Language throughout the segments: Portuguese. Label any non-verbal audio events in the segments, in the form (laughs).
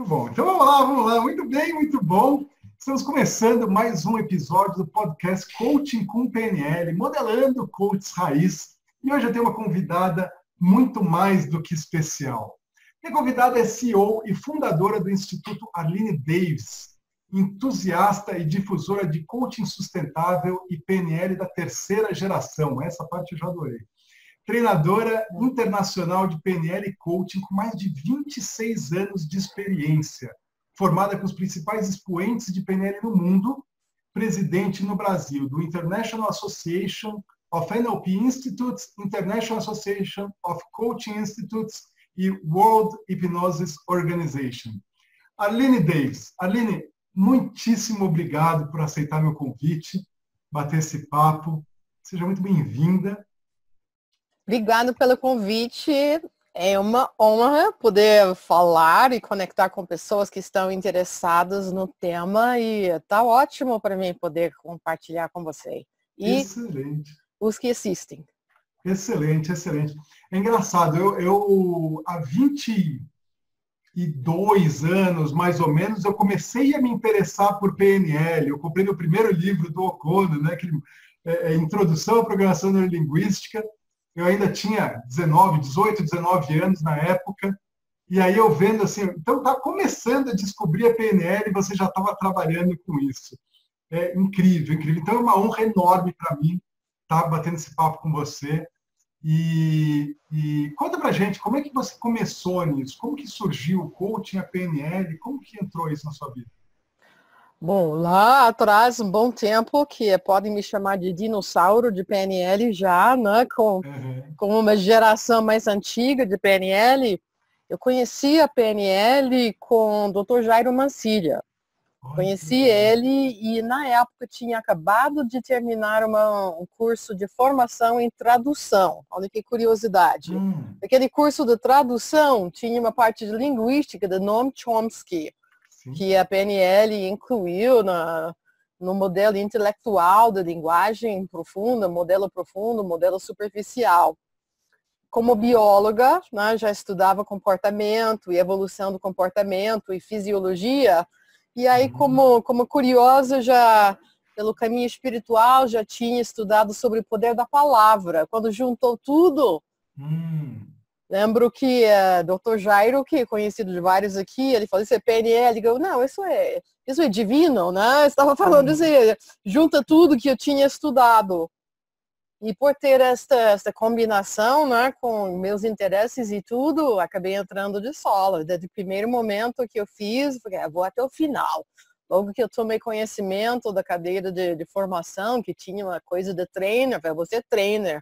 Muito bom. Então vamos lá, vamos lá. Muito bem, muito bom. Estamos começando mais um episódio do podcast Coaching com PNL, modelando coaches raiz. E hoje eu tenho uma convidada muito mais do que especial. Minha convidada é CEO e fundadora do Instituto Arline Davis, entusiasta e difusora de coaching sustentável e PNL da terceira geração. Essa parte eu já adorei treinadora internacional de PNL e coaching com mais de 26 anos de experiência, formada com os principais expoentes de PNL no mundo, presidente no Brasil do International Association of NLP Institutes, International Association of Coaching Institutes e World Hypnosis Organization. Aline Davis. Aline, muitíssimo obrigado por aceitar meu convite, bater esse papo. Seja muito bem-vinda. Obrigado pelo convite. É uma honra poder falar e conectar com pessoas que estão interessadas no tema e está ótimo para mim poder compartilhar com você. E excelente. os que assistem. Excelente, excelente. É engraçado, eu, eu há 22 anos, mais ou menos, eu comecei a me interessar por PNL. Eu comprei o primeiro livro do Okono, né, que é, é Introdução à Programação Neurolinguística, eu ainda tinha 19, 18, 19 anos na época, e aí eu vendo assim, então está começando a descobrir a PNL e você já estava trabalhando com isso. É incrível, incrível. Então é uma honra enorme para mim estar tá batendo esse papo com você. E, e conta pra gente, como é que você começou nisso? Como que surgiu o coaching, a PNL? Como que entrou isso na sua vida? Bom, lá atrás, um bom tempo, que podem me chamar de dinossauro de PNL já, né? Com, uhum. com uma geração mais antiga de PNL. Eu conheci a PNL com o Dr. Jairo Mancilha. Conheci ele e na época tinha acabado de terminar uma, um curso de formação em tradução. Olha que curiosidade. Hum. Aquele curso de tradução tinha uma parte de linguística de Noam Chomsky que a PNL incluiu na, no modelo intelectual da linguagem profunda, modelo profundo, modelo superficial. Como bióloga, né, já estudava comportamento e evolução do comportamento e fisiologia, e aí uhum. como, como curiosa já pelo caminho espiritual já tinha estudado sobre o poder da palavra. Quando juntou tudo, hum. Lembro que uh, Dr. Jairo, que é conhecido de vários aqui, ele falou, isso é PNL. Eu, não, isso é, isso é divino, né? Estava falando uhum. assim, junta tudo que eu tinha estudado. E por ter esta, esta combinação né, com meus interesses e tudo, acabei entrando de solo. Desde o primeiro momento que eu fiz, falei, ah, vou até o final. Logo que eu tomei conhecimento da cadeira de, de formação, que tinha uma coisa de trainer, falei, você é trainer.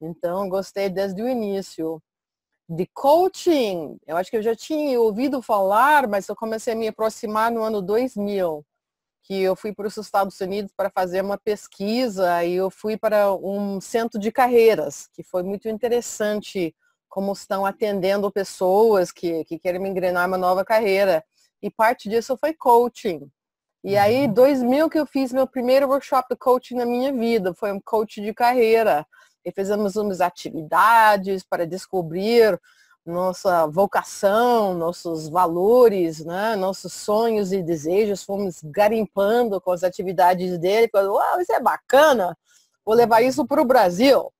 Então, gostei desde o início de coaching, eu acho que eu já tinha ouvido falar, mas eu comecei a me aproximar no ano 2000, que eu fui para os Estados Unidos para fazer uma pesquisa e eu fui para um centro de carreiras, que foi muito interessante como estão atendendo pessoas que, que querem me engrenar uma nova carreira. E parte disso foi coaching. E aí, 2000 uhum. que eu fiz meu primeiro workshop de coaching na minha vida, foi um coach de carreira e fizemos umas atividades para descobrir nossa vocação, nossos valores, né? nossos sonhos e desejos, fomos garimpando com as atividades dele, falando, uau, isso é bacana, vou levar isso para o Brasil.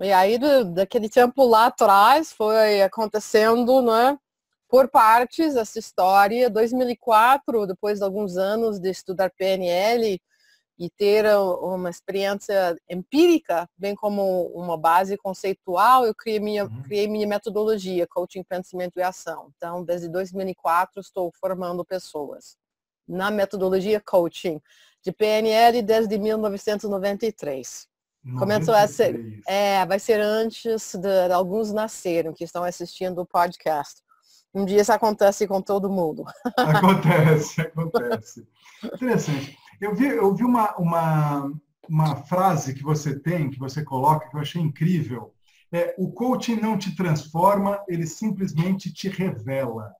E aí, daquele tempo lá atrás, foi acontecendo, né, por partes, essa história. 2004, depois de alguns anos de estudar PNL, e ter uma experiência empírica, bem como uma base conceitual, eu criei minha, uhum. criei minha metodologia, Coaching, Pensamento e Ação. Então, desde 2004, estou formando pessoas na metodologia Coaching de PNL desde 1993. 93. Começou a ser, é, vai ser antes de, de alguns nasceram que estão assistindo o podcast. Um dia isso acontece com todo mundo. Acontece, (laughs) acontece. Interessante. Eu vi, eu vi uma, uma, uma frase que você tem, que você coloca, que eu achei incrível. É, o coaching não te transforma, ele simplesmente te revela.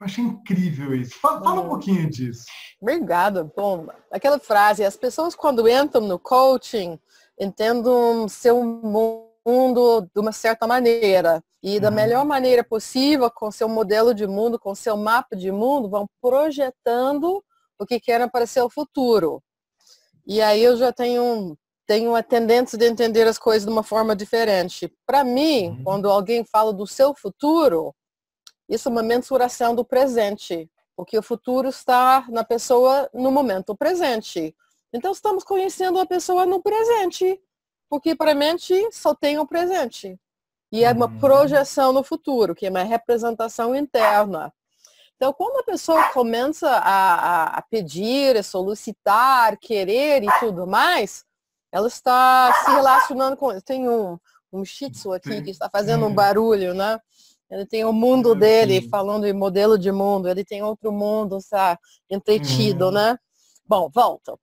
Eu achei incrível isso. Fala, fala um pouquinho disso. Obrigada. Bom, aquela frase, as pessoas quando entram no coaching, entendem seu mundo mundo de uma certa maneira. E da uhum. melhor maneira possível, com seu modelo de mundo, com seu mapa de mundo, vão projetando o que querem para seu futuro. E aí eu já tenho, tenho a tendência de entender as coisas de uma forma diferente. Para mim, uhum. quando alguém fala do seu futuro, isso é uma mensuração do presente, porque o futuro está na pessoa no momento presente. Então estamos conhecendo a pessoa no presente, porque para a mente só tem o presente. E é uma uhum. projeção no futuro, que é uma representação interna. Então, quando a pessoa começa a, a, pedir, a solicitar, querer e tudo mais, ela está se relacionando com. Tem um, um shih tzu aqui que está fazendo um barulho, né? Ele tem o mundo dele, falando em modelo de mundo, ele tem outro mundo, está entretido, uhum. né? Bom, volta.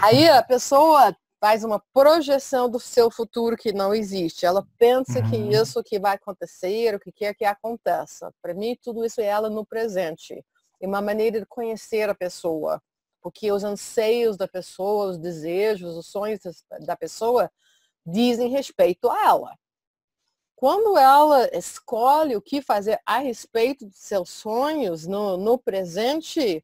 Aí a pessoa faz uma projeção do seu futuro que não existe. Ela pensa uhum. que isso que vai acontecer, o que quer que aconteça. Para mim, tudo isso é ela no presente. É uma maneira de conhecer a pessoa. Porque os anseios da pessoa, os desejos, os sonhos da pessoa dizem respeito a ela. Quando ela escolhe o que fazer a respeito dos seus sonhos no, no presente,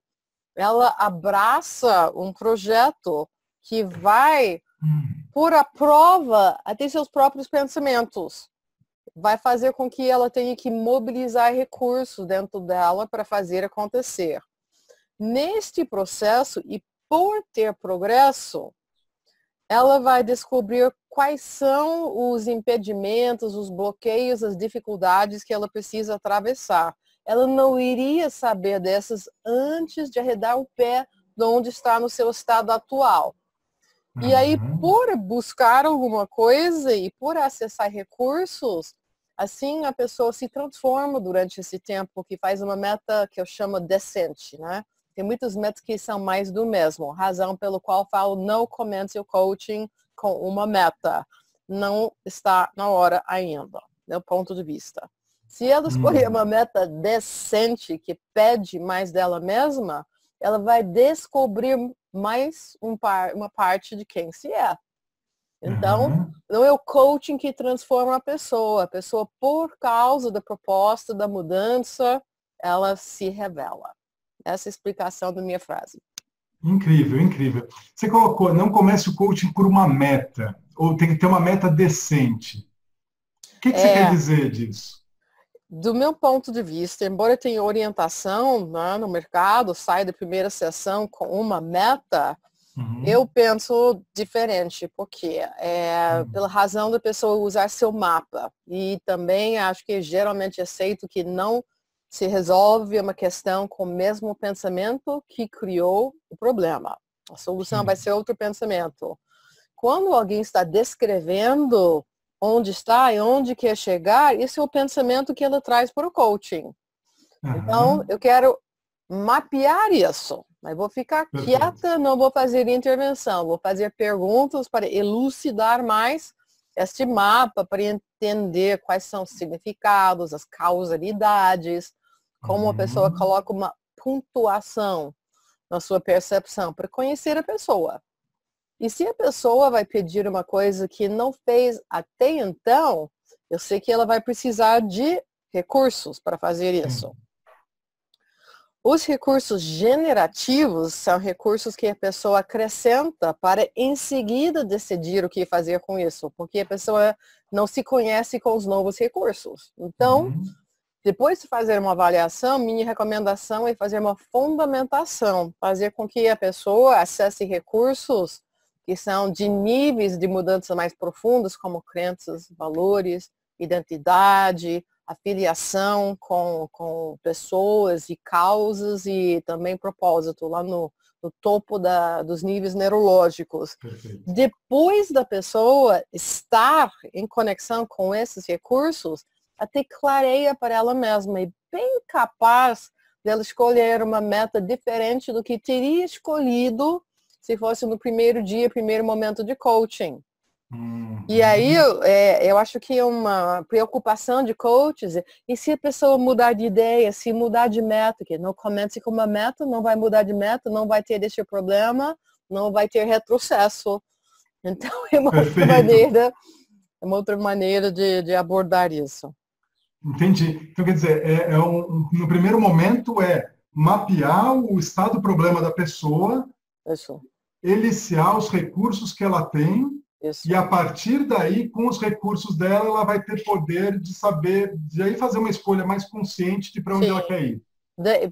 ela abraça um projeto que vai por a prova até seus próprios pensamentos. Vai fazer com que ela tenha que mobilizar recursos dentro dela para fazer acontecer. Neste processo, e por ter progresso, ela vai descobrir quais são os impedimentos, os bloqueios, as dificuldades que ela precisa atravessar. Ela não iria saber dessas antes de arredar o pé de onde está no seu estado atual. E aí, uhum. por buscar alguma coisa e por acessar recursos, assim a pessoa se transforma durante esse tempo, que faz uma meta que eu chamo decente, né? Tem muitas metas que são mais do mesmo, razão pelo qual falo não comece o coaching com uma meta. Não está na hora ainda, meu ponto de vista. Se ela escolher uhum. uma meta decente que pede mais dela mesma, ela vai descobrir mais um par, uma parte de quem se é. Então, uhum. não é o coaching que transforma a pessoa. A pessoa, por causa da proposta, da mudança, ela se revela. Essa é a explicação da minha frase. Incrível, incrível. Você colocou, não comece o coaching por uma meta, ou tem que ter uma meta decente. O que, que é... você quer dizer disso? Do meu ponto de vista, embora tenha orientação né, no mercado, sai da primeira sessão com uma meta, uhum. eu penso diferente, porque é uhum. pela razão da pessoa usar seu mapa. E também acho que geralmente aceito que não se resolve uma questão com o mesmo pensamento que criou o problema. A solução vai ser outro pensamento. Quando alguém está descrevendo onde está e onde quer chegar, esse é o pensamento que ela traz para o coaching. Uhum. Então, eu quero mapear isso. Mas vou ficar Perfeito. quieta, não vou fazer intervenção, vou fazer perguntas para elucidar mais este mapa, para entender quais são os significados, as causalidades, como a pessoa uhum. coloca uma pontuação na sua percepção, para conhecer a pessoa. E se a pessoa vai pedir uma coisa que não fez até então, eu sei que ela vai precisar de recursos para fazer isso. Os recursos generativos são recursos que a pessoa acrescenta para em seguida decidir o que fazer com isso, porque a pessoa não se conhece com os novos recursos. Então, uhum. depois de fazer uma avaliação, minha recomendação é fazer uma fundamentação, fazer com que a pessoa acesse recursos que são de níveis de mudança mais profundas, como crenças, valores, identidade, afiliação com, com pessoas e causas e também propósito lá no, no topo da, dos níveis neurológicos. Perfeito. Depois da pessoa estar em conexão com esses recursos, até clareia para ela mesma e bem capaz dela escolher uma meta diferente do que teria escolhido se fosse no primeiro dia, primeiro momento de coaching. Uhum. E aí, é, eu acho que é uma preocupação de coaches, e se a pessoa mudar de ideia, se mudar de meta, que não comece com uma meta, não vai mudar de meta, não vai ter esse problema, não vai ter retrocesso. (laughs) Então, é uma outra maneira é uma outra maneira de, de abordar isso. Entendi. Então, quer dizer, é, é um, no primeiro momento é mapear o estado do problema da pessoa, isso. Eliciar os recursos que ela tem, isso. e a partir daí, com os recursos dela, ela vai ter poder de saber, de aí fazer uma escolha mais consciente de para onde Sim. ela quer ir.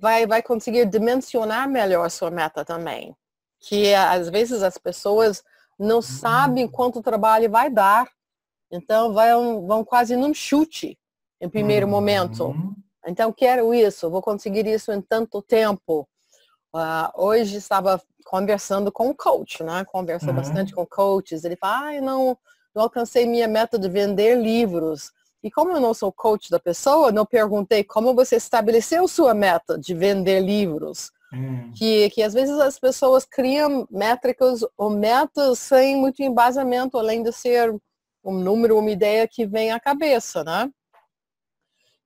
vai, vai conseguir dimensionar melhor a sua meta também. Que às vezes as pessoas não sabem quanto trabalho vai dar. Então vão, vão quase num chute em primeiro uhum. momento. Então, quero isso, vou conseguir isso em tanto tempo. Uh, hoje estava conversando com um coach, né? Converso uhum. bastante com coaches. Ele fala, ah, eu não, não alcancei minha meta de vender livros. E como eu não sou coach da pessoa, não perguntei como você estabeleceu sua meta de vender livros. Uhum. Que, que às vezes as pessoas criam métricas ou metas sem muito embasamento, além de ser um número, uma ideia que vem à cabeça, né?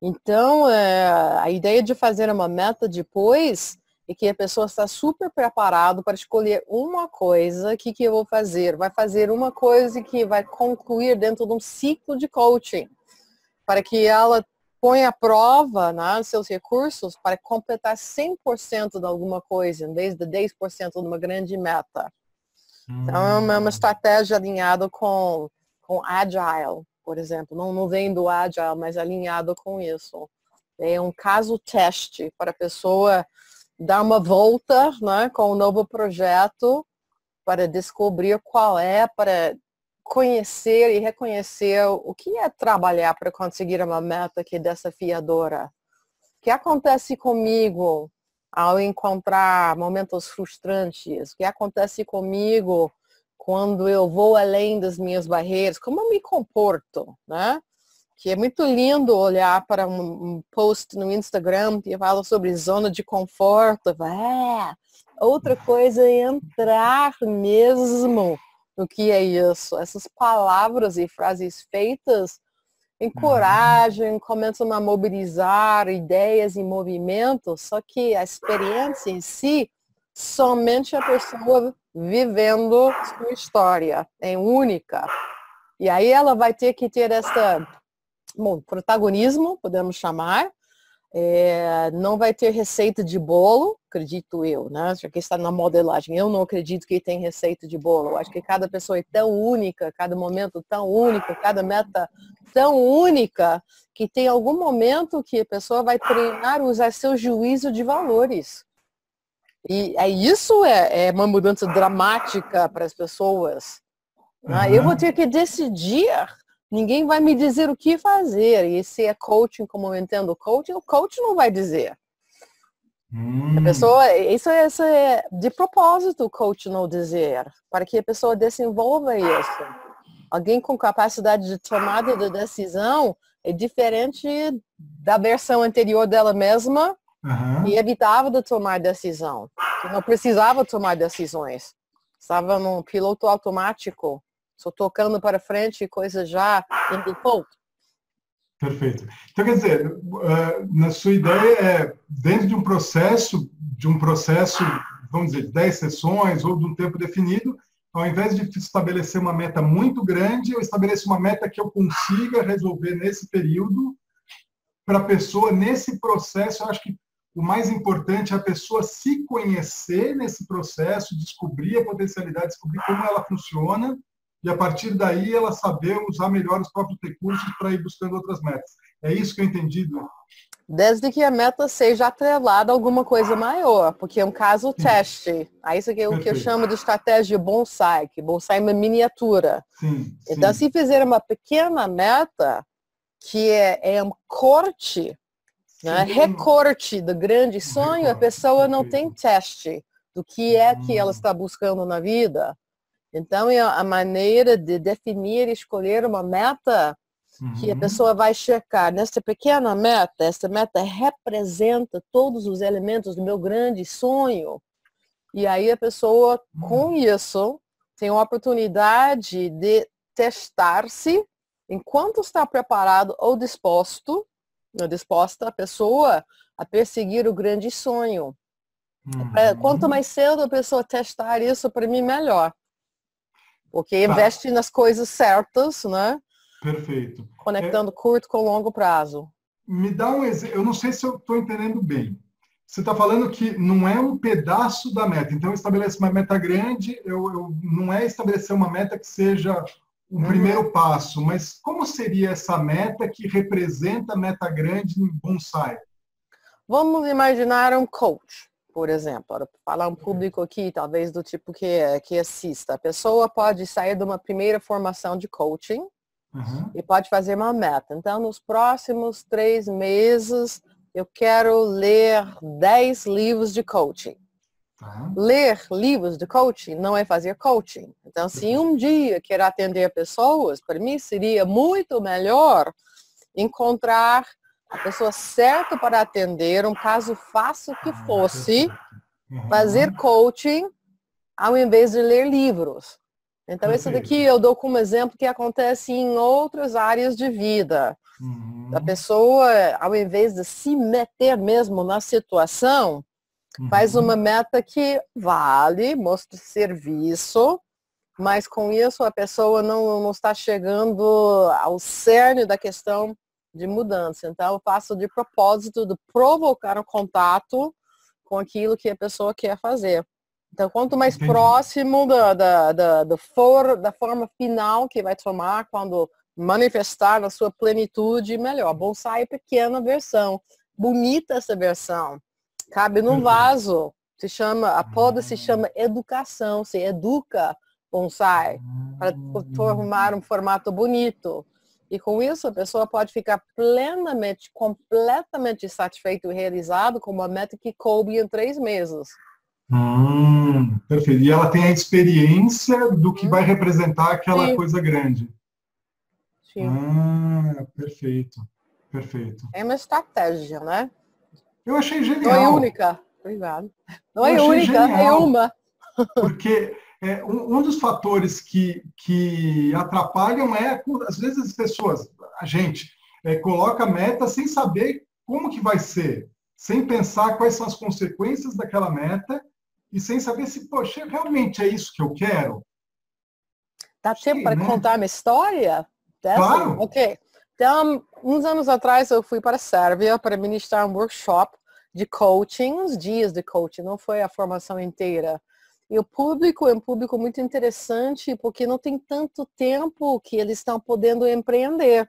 Então, é, a ideia de fazer uma meta depois é que a pessoa está super preparado para escolher uma coisa, o que, que eu vou fazer? Vai fazer uma coisa que vai concluir dentro de um ciclo de coaching, para que ela ponha à prova né, seus recursos para completar 100% de alguma coisa, em vez de 10% de uma grande meta. Então, é uma hum. estratégia alinhada com, com Agile, por exemplo, não, não vem do Agile, mas alinhado com isso. É um caso teste para a pessoa dar uma volta né, com um novo projeto para descobrir qual é, para conhecer e reconhecer o que é trabalhar para conseguir uma meta que desafiadora. O que acontece comigo ao encontrar momentos frustrantes? O que acontece comigo quando eu vou além das minhas barreiras, como eu me comporto, né? Que é muito lindo olhar para um, post no Instagram que fala sobre zona de conforto. É, outra coisa é entrar mesmo no que é isso. Essas palavras e frases feitas encorajam, começam a mobilizar ideias e movimentos, só que a experiência em si, somente a pessoa vivendo sua história, é única. E aí ela vai ter que ter essa bom, protagonismo, podemos chamar. É, não vai ter receita de bolo, acredito eu, né? Já que está na modelagem. Eu não acredito que tem receita de bolo. Eu acho que cada pessoa é tão única, cada momento tão único, cada meta tão única, que tem algum momento que a pessoa vai treinar, usar seu juízo de valores. E é isso é, é uma mudança dramática para as pessoas. Né? Eu vou ter que decidir. Ninguém vai me dizer o que fazer. E se é coaching, como eu entendo coaching, o coach não vai dizer. Hum. A pessoa, isso, isso é de propósito o coach não dizer, para que a pessoa desenvolva isso. Alguém com capacidade de tomada de decisão é diferente da versão anterior dela mesma Uhum. E evitava de tomar decisão. não precisava tomar decisões. Estava num piloto automático, só tocando para frente e coisa já em default. Perfeito. Então, quer dizer, eh, na sua ideia, é dentro de um processo, de um processo, vamos dizer, de 10 sessões ou de um tempo definido, ao invés de estabelecer uma meta muito grande, eu estabeleço uma meta que eu consiga resolver nesse período para a pessoa, nesse processo, eu acho que o mais importante é a pessoa se conhecer nesse processo, descobrir a potencialidade, descobrir como ela funciona e a partir daí ela saber usar melhor os próprios recursos para ir buscando outras metas. É isso que eu entendi. Desde que a meta seja atrelada a alguma coisa maior, porque é um caso Sim. teste. Aí isso aqui é o que eu chamo de estratégia bonsai, que bonsai é uma miniatura. Sim, então, se fizer uma pequena meta, que é, é um corte né? Recorte do grande sonho, a pessoa não tem teste do que é que ela hum. está buscando na vida. Então, é a maneira de definir e escolher uma meta que a uhum. pessoa vai checar. Nessa pequena meta, essa meta representa todos os elementos do meu grande sonho. E aí a pessoa, com hum. isso, tem a oportunidade de testar-se enquanto está preparado ou disposto disposta a pessoa a perseguir o grande sonho. Uhum. Quanto mais cedo a pessoa testar isso, para mim, melhor. Porque tá. investe nas coisas certas, né? Perfeito. Conectando é... curto com longo prazo. Me dá um exemplo, eu não sei se eu estou entendendo bem. Você está falando que não é um pedaço da meta. Então, eu estabeleço uma meta grande, eu, eu não é estabelecer uma meta que seja o um primeiro passo, mas como seria essa meta que representa a meta grande no bonsai? Vamos imaginar um coach, por exemplo, para falar um público aqui, talvez do tipo que, que assista. A pessoa pode sair de uma primeira formação de coaching, Uhum. E pode fazer uma meta. Então, nos próximos três meses, eu quero ler 10 livros de coaching. Uhum. Ler livros de coaching não é fazer coaching. Então, se um dia quer atender pessoas, para mim seria muito melhor encontrar a pessoa certa para atender, um caso fácil que ah, fosse, uhum. fazer coaching ao invés de ler livros. Então, isso daqui eu dou como exemplo que acontece em outras áreas de vida. Uhum. A pessoa, ao invés de se meter mesmo na situação, uhum. faz uma meta que vale, mostra serviço, mas com isso a pessoa não, não está chegando ao cerne da questão de mudança. Então, eu faço de propósito de provocar um contato com aquilo que a pessoa quer fazer. Então, quanto mais Entendi. próximo da, da, da, da, for, da forma final que vai tomar quando manifestar na sua plenitude, melhor. Bonsai é pequena versão. Bonita essa versão. Cabe num vaso. Se chama, a poda se chama educação. Se educa bonsai para formar um formato bonito. E com isso a pessoa pode ficar plenamente, completamente satisfeito e realizado com uma meta que coube em três meses. Hum, perfeito. E ela tem a experiência do que hum. vai representar aquela Sim. coisa grande. Sim. Ah, perfeito. Perfeito. É uma estratégia, né? Eu achei genial. Não é única. Obrigado. Não é única, genial, é uma. Porque é, um, um, dos fatores que, que atrapalham é, às vezes, as pessoas, a gente, é, coloca meta sem saber como que vai ser, sem pensar quais são as consequências daquela meta e sem saber se, poxa, realmente é isso que eu quero. Dá tempo para né? contar uma história? Dessa? Claro. Ok. Então, uns anos atrás eu fui para a Sérvia para ministrar um workshop de coaching, uns dias de coaching, não foi a formação inteira. E o público é um público muito interessante porque não tem tanto tempo que eles estão podendo empreender.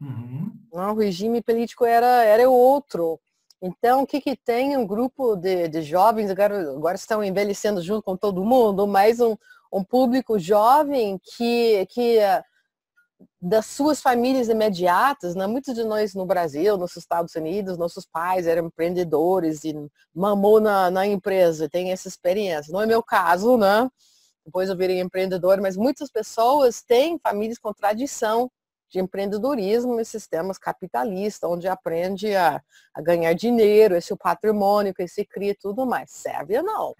Uhum. O regime político era, era outro. Então, o que, que tem um grupo de, de jovens, agora, agora estão envelhecendo junto com todo mundo, mas um, um público jovem que, que das suas famílias imediatas, né? muitos de nós no Brasil, nos Estados Unidos, nossos pais eram empreendedores e mamou na, na empresa, tem essa experiência. Não é meu caso, né? Depois eu virei empreendedor, mas muitas pessoas têm famílias com tradição de empreendedorismo em sistemas capitalistas, onde aprende a, a ganhar dinheiro, esse é patrimônio que se cria tudo mais. Sérvia não.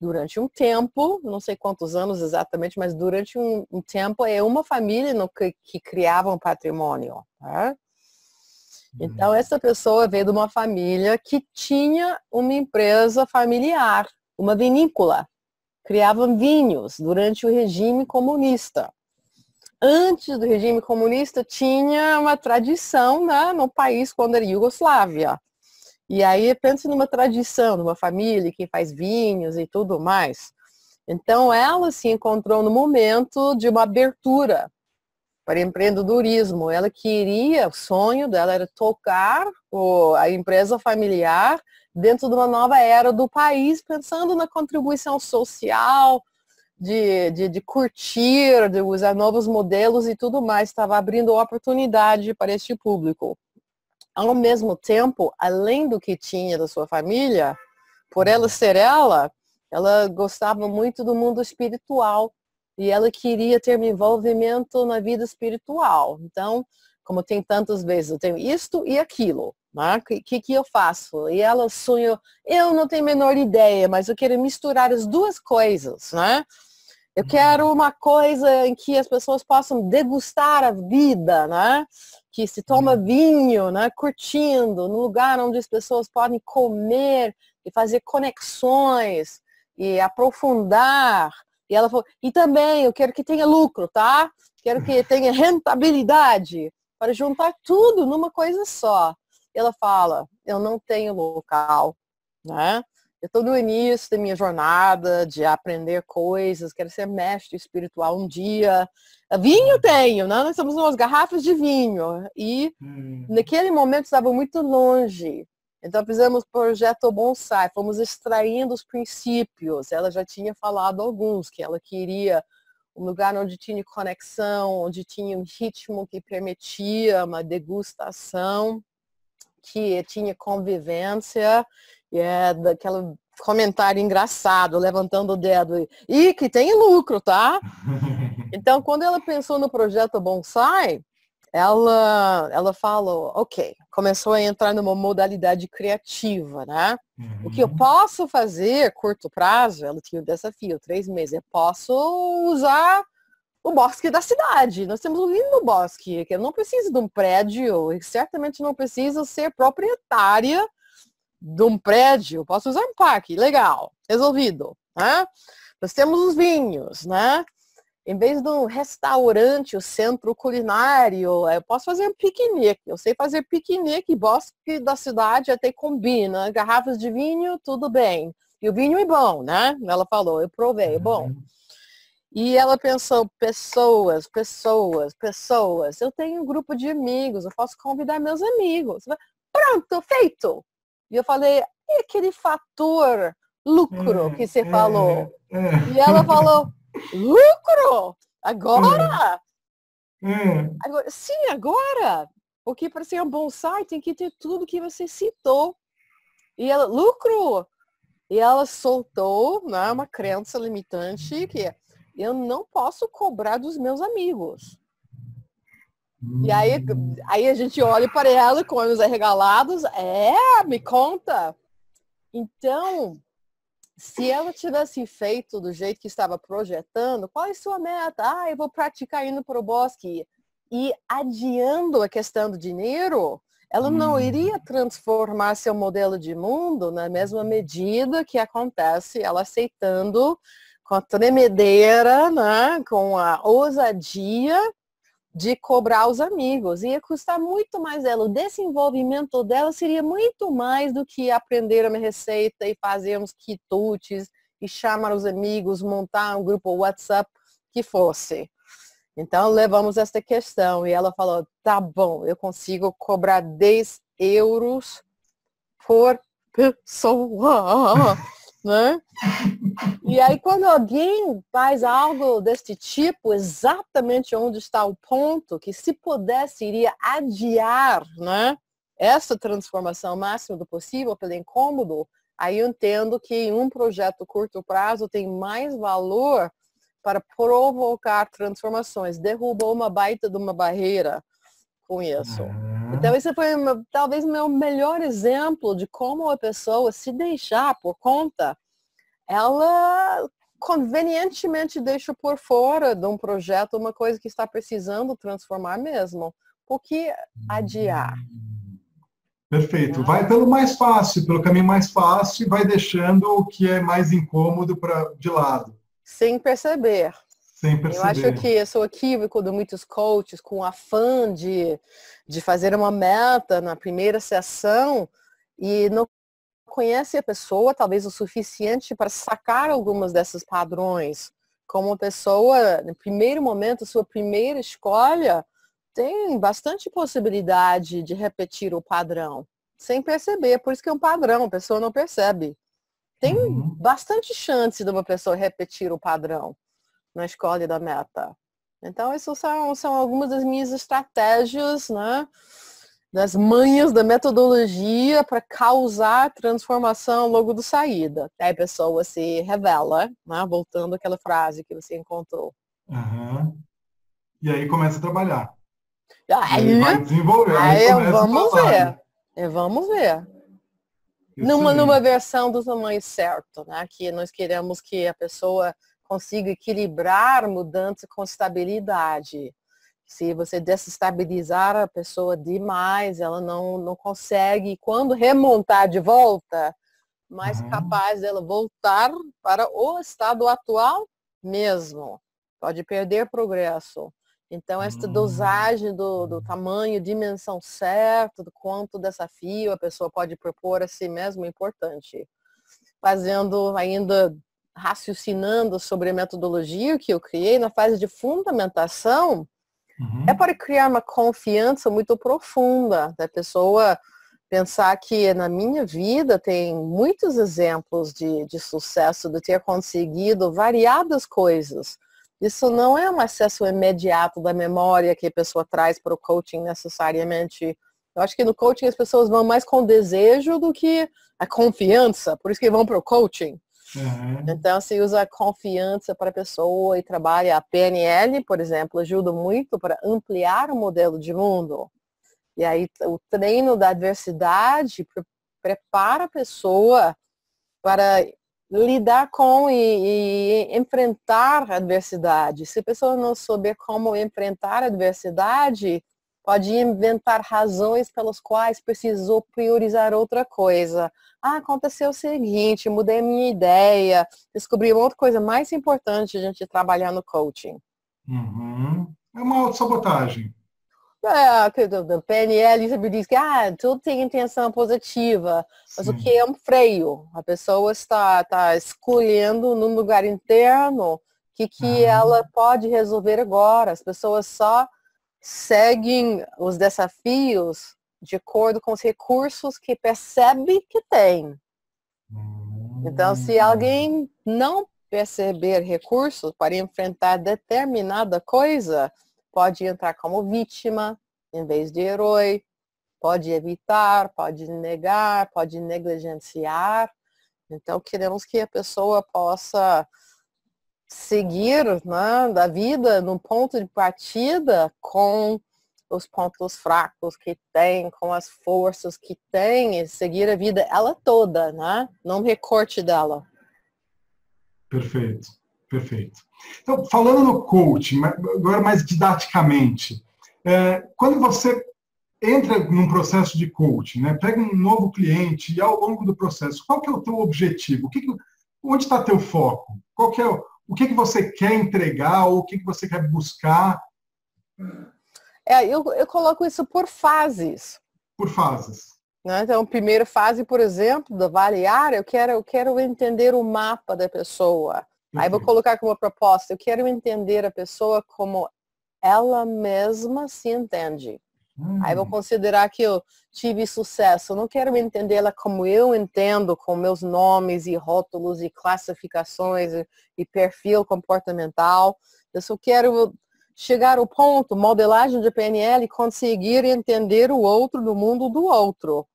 Durante um tempo, não sei quantos anos exatamente, mas durante um, um tempo é uma família no que, que criava um patrimônio. Tá? Então, uhum. essa pessoa veio de uma família que tinha uma empresa familiar, uma vinícola. Criavam vinhos durante o regime comunista antes do regime comunista tinha uma tradição né, no país quando era Iugoslávia. E aí pensa numa tradição, numa família que faz vinhos e tudo mais. Então ela se encontrou no momento de uma abertura para empreendedorismo. Ela queria, o sonho dela era tocar a empresa familiar dentro de uma nova era do país, pensando na contribuição social, de, de, de, curtir, de usar novos modelos e tudo mais, estava abrindo oportunidade para este público. Ao mesmo tempo, além do que tinha da sua família, por ela ser ela, ela gostava muito do mundo espiritual e ela queria ter um envolvimento na vida espiritual. Então, como tem tantas vezes, eu tenho isto e aquilo. Né? O que, que eu faço? E ela sonhou, eu não tenho a menor ideia, mas eu quero misturar as duas coisas, né? Eu quero uma coisa em que as pessoas possam degustar a vida, né? Que se toma uhum. vinho, né? Curtindo, num lugar onde as pessoas podem comer e fazer conexões e aprofundar. E ela falou, e também eu quero que tenha lucro, tá? quero que (laughs) tenha rentabilidade, para juntar tudo numa coisa só. Ela fala, eu não tenho local, né? Eu estou no início da minha jornada de aprender coisas, quero ser mestre espiritual um dia. Vinho tenho, né? Nós temos umas garrafas de vinho. E hum. naquele momento estava muito longe. Então fizemos o projeto Bonsai, fomos extraindo os princípios. Ela já tinha falado alguns, que ela queria um lugar onde tinha conexão, onde tinha um ritmo que permitia uma degustação, que tinha convivência e é daquele comentário engraçado, levantando o dedo. E que tem lucro, tá? (laughs) Então, quando ela pensou no projeto Bonsai, ela, ela falou, ok, começou a entrar numa modalidade criativa, né? Uhum. O que eu uhum. posso fazer curto prazo, ela tinha um desafio, três meses, eu posso usar o bosque da cidade. Nós temos um lindo bosque, que eu não preciso de um prédio, e certamente não preciso ser proprietária de um prédio, posso usar um parque, legal, resolvido. Né? Nós temos os vinhos, né? Em vez de um restaurante, o centro culinário, eu posso fazer um piquenique. Eu sei fazer piquenique, bosque da cidade até combina. Garrafas de vinho, tudo bem. E o vinho é bom, né? Ela falou, eu provei, é bom. Uhum. E ela pensou, pessoas, pessoas, pessoas. Eu tenho um grupo de amigos, eu posso convidar meus amigos. Pronto, feito. E eu falei, e aquele fator lucro é, que você é, falou? É. E ela falou, lucro? Agora? Agora? Sim, agora. Porque para ser um bonsai tem que ter tudo que você citou. E ela, lucro! E ela soltou né, uma crença limitante que eu não posso cobrar dos meus amigos. E aí, aí a gente olha para ela com olhos arregalados. É, me conta. Então, se ela tivesse feito do jeito que estava projetando, qual é a sua meta? Ah, eu vou praticar indo para o bosque. E adiando a questão do dinheiro, ela não hum. iria transformar seu modelo de mundo na mesma medida que acontece ela aceitando com a tremedeira, né, com a ousadia de cobrar os amigos. Ia custar muito mais ela. O desenvolvimento dela seria muito mais do que aprender uma receita e fazermos quitutes e chamar os amigos, montar um grupo WhatsApp que fosse. Então levamos esta questão e ela falou, tá bom, eu consigo cobrar 10 euros por pessoa né? E aí quando alguém faz algo deste tipo, exatamente onde está o ponto, que se pudesse iria adiar, né? Essa transformação máxima do possível pelo incômodo, aí eu entendo que um projeto curto prazo tem mais valor para provocar transformações. Derrubou uma baita de uma barreira com isso. Uhum. Então, esse foi talvez o meu melhor exemplo de como a pessoa se deixar por conta, ela convenientemente deixa por fora de um projeto uma coisa que está precisando transformar mesmo. Por que adiar? Perfeito. Né? Vai pelo mais fácil, pelo caminho mais fácil e vai deixando o que é mais incômodo para de lado. Sem perceber. Sem perceber. Eu acho que eu sou equívoco de muitos coaches com afã de, de fazer uma meta na primeira sessão e não conhece a pessoa talvez o suficiente para sacar algumas desses padrões. Como pessoa, no primeiro momento, sua primeira escolha, tem bastante possibilidade de repetir o padrão, sem perceber. Por isso que é um padrão, a pessoa não percebe. Tem uhum. bastante chance de uma pessoa repetir o padrão na escolha da meta. Então, essas são, são algumas das minhas estratégias, né? Das manhas da metodologia para causar transformação logo do saída. Aí a pessoa se revela, né? Voltando àquela frase que você encontrou. Uhum. E aí começa a trabalhar. Aí, aí vai desenvolver. Aí, aí vamos ver. E vamos ver. Numa, numa versão do tamanho certo, né? Que nós queremos que a pessoa consiga equilibrar mudança com estabilidade. Se você desestabilizar a pessoa demais, ela não, não consegue, quando remontar de volta, mais uhum. capaz dela voltar para o estado atual mesmo. Pode perder progresso. Então, esta hum. dosagem do, do tamanho, dimensão certa, do quanto desafio a pessoa pode propor a si mesma é importante. Fazendo ainda, raciocinando sobre a metodologia que eu criei na fase de fundamentação, uhum. é para criar uma confiança muito profunda da pessoa pensar que na minha vida tem muitos exemplos de, de sucesso, de ter conseguido variadas coisas. Isso não é um acesso imediato da memória que a pessoa traz para o coaching necessariamente. Eu acho que no coaching as pessoas vão mais com desejo do que a confiança, por isso que vão para o coaching. Uhum. Então, se usa confiança para a pessoa e trabalha a PNL, por exemplo, ajuda muito para ampliar o modelo de mundo. E aí o treino da adversidade prepara a pessoa para lidar com e, e, enfrentar a adversidade. Se a pessoa não souber como enfrentar a adversidade, pode inventar razões pelas quais precisou priorizar outra coisa. Ah, aconteceu o seguinte, mudei minha ideia, descobri outra coisa mais importante a gente trabalhar no coaching. Uhum. É uma autossabotagem. É, do PNL sempre diz que ah, tudo tem intenção positiva, mas Sim. o que é um freio? A pessoa está, está escolhendo no lugar interno o que, que ah. ela pode resolver agora. As pessoas só seguem os desafios de acordo com os recursos que percebe que tem. Então, se hum. alguém não perceber recursos para enfrentar determinada coisa, pode entrar como vítima em vez de herói, pode evitar, pode negar, pode negligenciar. Então, queremos que a pessoa possa seguir né, da vida no ponto de partida com os pontos fracos que tem, com as forças que tem, e seguir a vida ela toda, né? Não recorte dela. Perfeito, perfeito. Então, falando no coaching, agora mais didaticamente, é, quando você entra num processo de coaching, né, pega um novo cliente e ao longo do processo, qual que é o teu objetivo? O que, que onde está teu foco? Qual que é o, o que, que você quer entregar ou o que, que você quer buscar? É, eu, eu coloco isso por fases. Por fases. Né? Então, primeira fase, por exemplo, da avaliar, eu quero, eu quero entender o mapa da pessoa. Aí vou colocar como proposta, eu quero entender a pessoa como ela mesma se entende. Hum. Aí vou hum. considerar que eu tive sucesso. Eu não quero entendê-la como eu entendo, com meus nomes e rótulos e classificações e, e perfil comportamental. Eu só quero chegar ao ponto, modelagem de PNL, conseguir entender o outro do mundo do outro.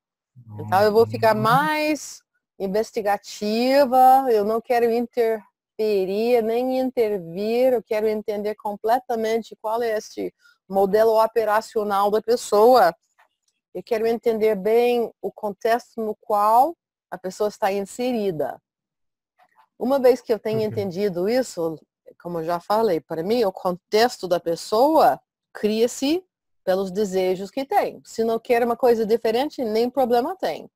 Então eu vou ficar hum. mais investigativa, eu não quero inter interferir, nem intervir, eu quero entender completamente qual é este modelo operacional da pessoa. Eu quero entender bem o contexto no qual a pessoa está inserida. Uma vez que eu tenho entendido isso, como eu já falei, para mim o contexto da pessoa cria-se pelos desejos que tem. Se não quer uma coisa diferente, nem problema tem.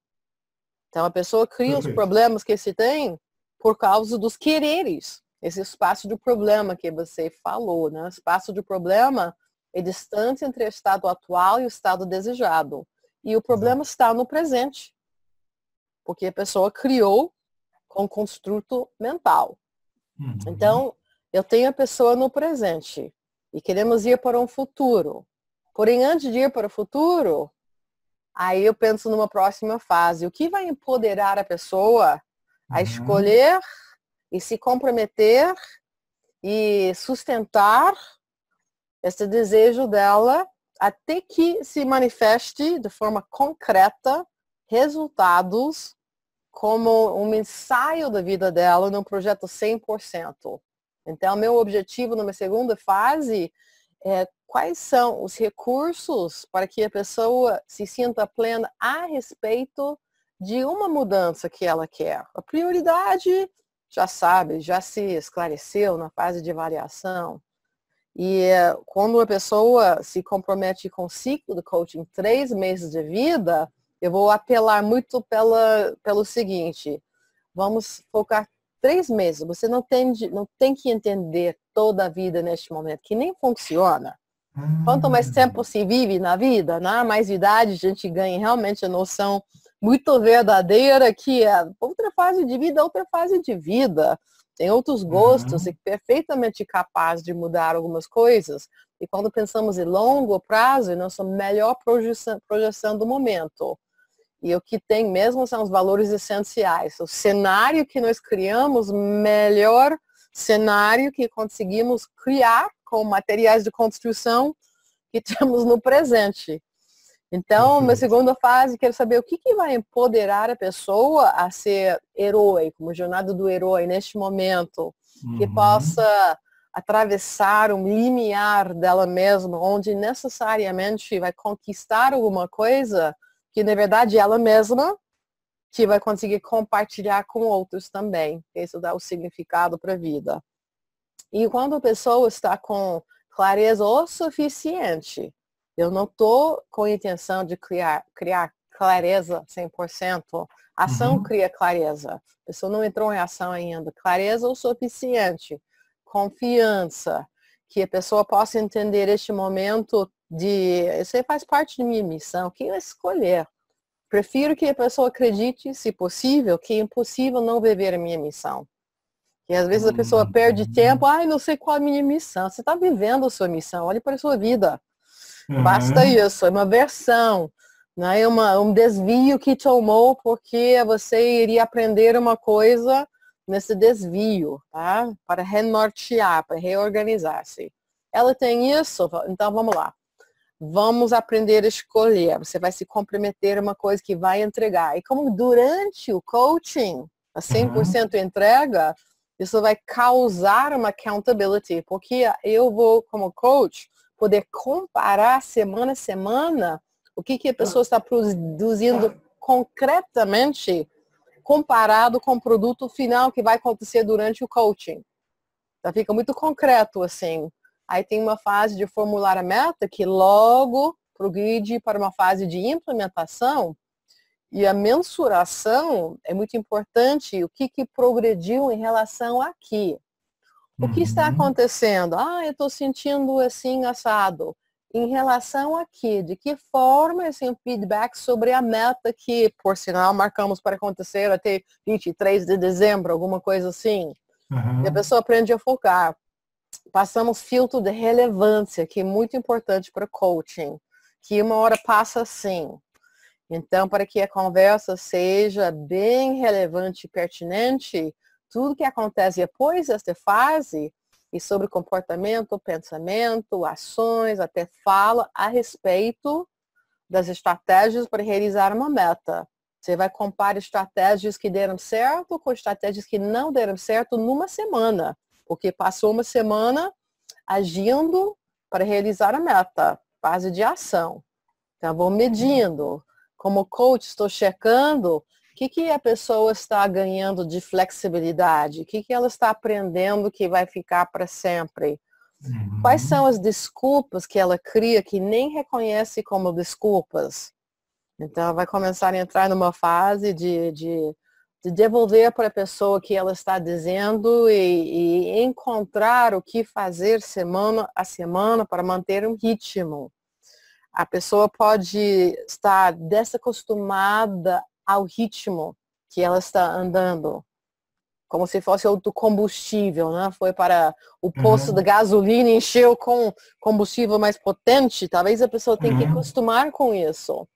Então a pessoa cria os problemas que se tem por causa dos quereres. Esse espaço de problema que você falou, né? Espaço de problema é distante entre o estado atual e o estado desejado. E o problema está no presente. Porque a pessoa criou com construto mental. Uhum. Então, eu tenho a pessoa no presente e queremos ir para um futuro. Porém, antes de ir para o futuro, aí eu penso numa próxima fase. O que vai empoderar a pessoa a uhum. escolher e se comprometer e sustentar esse desejo dela até que se manifeste de forma concreta resultados como um ensaio da vida dela num projeto 100%. Então, meu objetivo numa segunda fase é quais são os recursos para que a pessoa se sinta plena a respeito de uma mudança que ela quer. A prioridade, já sabe, já se esclareceu na fase de avaliação. E quando uma pessoa se compromete com o ciclo do coaching, três meses de vida, eu vou apelar muito pela, pelo seguinte, vamos focar três meses. Você não tem, não tem que entender toda a vida neste momento, que nem funciona. Quanto mais tempo se vive na vida, né? mais idade a gente ganha realmente a noção muito verdadeira que é outra fase de vida, outra fase de vida. Tem outros gostos uhum. e perfeitamente capaz de mudar algumas coisas. E quando pensamos em longo prazo, nossa melhor projeção, projeção do momento. E o que tem mesmo são os valores essenciais. O cenário que nós criamos, melhor cenário que conseguimos criar com materiais de construção que (laughs) temos no presente. Então, uhum. minha segunda fase, quero saber o que, que vai empoderar a pessoa a ser herói, como jornada do herói neste momento, uhum. que possa atravessar um limiar dela mesma, onde necessariamente vai conquistar alguma coisa que, na verdade, ela mesma que vai conseguir compartilhar com outros também. Isso dá o significado para a vida. E quando a pessoa está com clareza o suficiente, eu não estou com a intenção de criar, criar clareza 100%. Ação uhum. cria clareza. A pessoa não entrou em ação ainda. Clareza o suficiente. Confiança. Que a pessoa possa entender este momento de... Isso faz parte de minha missão. Que eu escolher. Prefiro que a pessoa acredite, se possível, que é impossível não viver a minha missão. E às vezes a pessoa uhum. perde tempo, ai, não sei qual é a minha missão. Você está vivendo a sua missão, olhe para a sua vida. Uhum. Basta isso, é uma versão, né? é uma, um desvio que tomou porque você iria aprender uma coisa nesse desvio, tá? Para renortear, para reorganizar-se. Ela tem isso, então vamos lá vamos aprender a escolher. Você vai se comprometer a uma coisa que vai entregar. E como durante o coaching, a 100% uhum. entrega, isso vai causar uma accountability, porque eu vou, como coach, poder comparar semana a semana o que, que a pessoa está produzindo concretamente comparado com o produto final que vai acontecer durante o coaching. Então fica muito concreto assim. Aí tem uma fase de formular a meta que logo progride para uma fase de implementação e a mensuração é muito importante. O que, que progrediu em relação aqui? O que está uhum. acontecendo? Ah, eu estou sentindo assim assado. Em relação aqui, de que forma esse assim, feedback sobre a meta que, por sinal, marcamos para acontecer até 23 de dezembro, alguma coisa assim. Uhum. E a pessoa aprende a focar passamos filtro de relevância, que é muito importante para coaching, que uma hora passa assim. Então, para que a conversa seja bem relevante e pertinente, tudo que acontece depois desta fase, e sobre comportamento, pensamento, ações, até fala a respeito das estratégias para realizar uma meta. Você vai comparar estratégias que deram certo com estratégias que não deram certo numa semana porque passou uma semana agindo para realizar a meta, fase de ação. Então, vou medindo. Como coach, estou checando o que, que a pessoa está ganhando de flexibilidade, o que, que ela está aprendendo que vai ficar para sempre. Uhum. Quais são as desculpas que ela cria que nem reconhece como desculpas? Então, vai começar a entrar numa fase de, de de devolver para a pessoa o que ela está dizendo e, e, encontrar o que fazer semana a semana para manter um ritmo. A pessoa pode estar desacostumada ao ritmo que ela está andando, como se fosse outro combustível, né? Foi para o posto uhum. de gasolina e encheu com combustível mais potente. Talvez a pessoa tenha uhum. que acostumar com isso.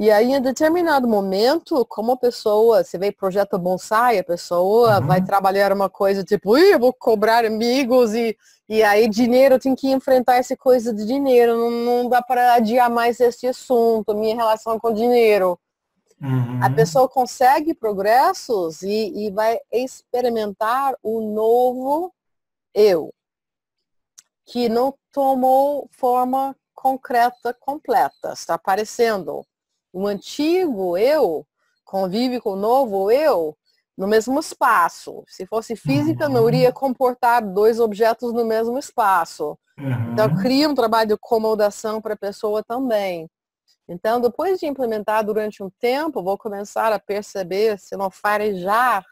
E aí, em determinado momento, como a pessoa, você vê projeto bonsai, a pessoa uhum. vai trabalhar uma coisa tipo, eu vou cobrar amigos e, e aí dinheiro, tem que enfrentar essa coisa de dinheiro, não, não dá para adiar mais esse assunto, minha relação com dinheiro. Uhum. A pessoa consegue progressos e, e vai experimentar o novo eu, que não tomou forma concreta, completa, está aparecendo o antigo eu convive com o novo eu no mesmo espaço. Se fosse física, não iria comportar dois objetos no mesmo espaço. Uhum. Então, cria um trabalho de acomodação para a pessoa também. Então, depois de implementar durante um tempo, vou começar a perceber, se não farejar,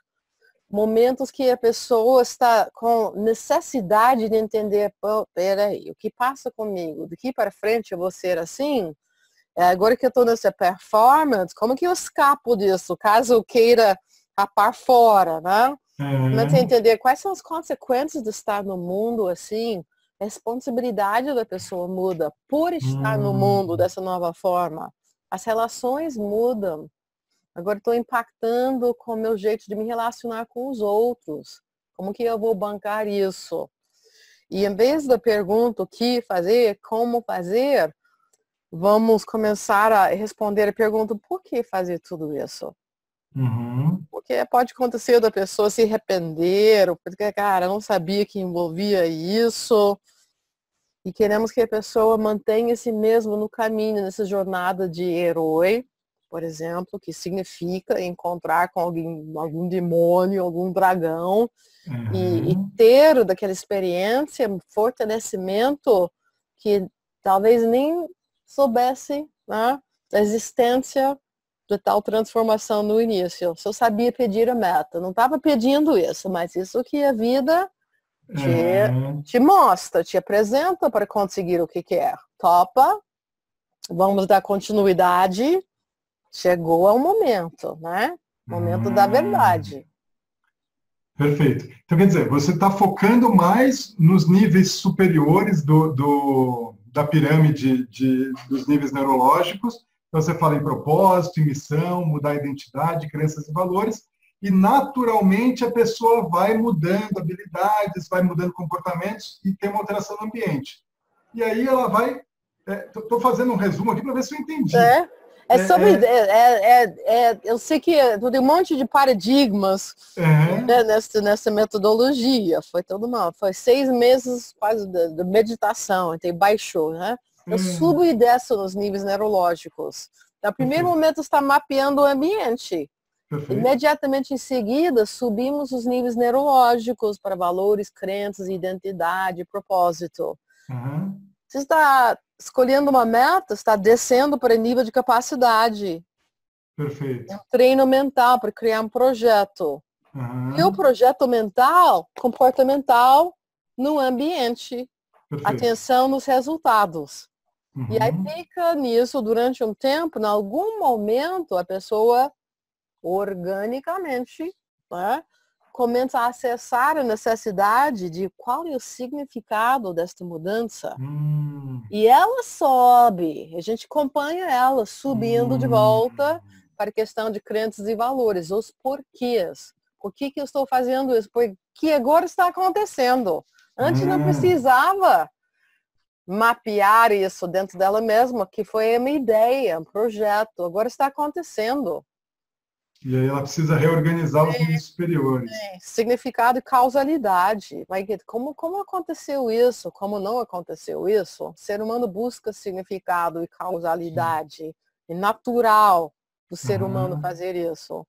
momentos que a pessoa está com necessidade de entender, peraí, o que passa comigo? Daqui para frente eu vou ser assim? É, agora que eu estou nessa performance, como que eu escapo disso? Caso eu queira rapar fora, né? Uhum. Mas entender quais são as consequências de estar no mundo assim, a responsabilidade da pessoa muda por estar uhum. no mundo hum. dessa nova forma. As relações mudam. Agora estou impactando com o meu jeito de me relacionar com os outros. Como que eu vou bancar isso? E em vez da pergunta o que fazer, como fazer, vamos começar a responder a pergunta por que fazer tudo isso? Uhum. Porque pode acontecer da pessoa se arrepender, ou porque, cara, não sabia que envolvia isso. E queremos que a pessoa mantenha-se mesmo no caminho, nessa jornada de herói, por exemplo, que significa encontrar com alguém, algum demônio, algum dragão, uhum. e, e, ter daquela experiência, fortalecimento que talvez nem soubesse né, da existência de tal transformação no início. Se eu sabia pedir a meta, não estava pedindo isso, mas isso que a vida te, uhum. te mostra, te apresenta para conseguir o que quer. Topa, vamos dar continuidade chegou ao momento, né? Momento hum. da verdade. Perfeito. Então, quer dizer, você está focando mais nos níveis superiores do, do da pirâmide de, dos níveis neurológicos. Então, você fala em propósito, em missão, mudar a identidade, crenças e valores. E, naturalmente, a pessoa vai mudando habilidades, vai mudando comportamentos e tem uma alteração no ambiente. E aí ela vai... Estou é, fazendo um resumo aqui para ver se eu entendi. É. É, é sobre. É. é, é, é, eu sei que tem um monte de paradigmas né, nessa, nessa metodologia. Foi todo mal. Foi seis meses quase de, de meditação, então baixou, né? Eu hum. subo e desço nos níveis neurológicos. No primeiro momento está mapeando o ambiente. Perfeito. Imediatamente em seguida, subimos os níveis neurológicos para valores, crenças, identidade, propósito. Uhum. Você está escolhendo uma meta, está descendo para nível de capacidade. Perfeito. É um treino mental para criar um projeto. Uhum. E o projeto mental, comportamental no ambiente. Perfeito. Atenção nos resultados. Uhum. E aí uhum. fica nisso durante um tempo, em algum momento a pessoa organicamente né, começa a acessar a necessidade de qual é o significado desta mudança. Hum. E ela sobe, a gente acompanha ela subindo hum. de volta para a questão de crenças e valores, os porquês. Por que, que eu estou fazendo isso? Porque agora está acontecendo. Antes hum. não precisava mapear isso dentro dela mesma, que foi uma ideia, um projeto. Agora está acontecendo. E aí ela precisa reorganizar os níveis superiores. É, significado e causalidade. Como, como aconteceu isso? Como não aconteceu isso? O ser humano busca significado e causalidade. Sim. É natural do ser humano fazer isso.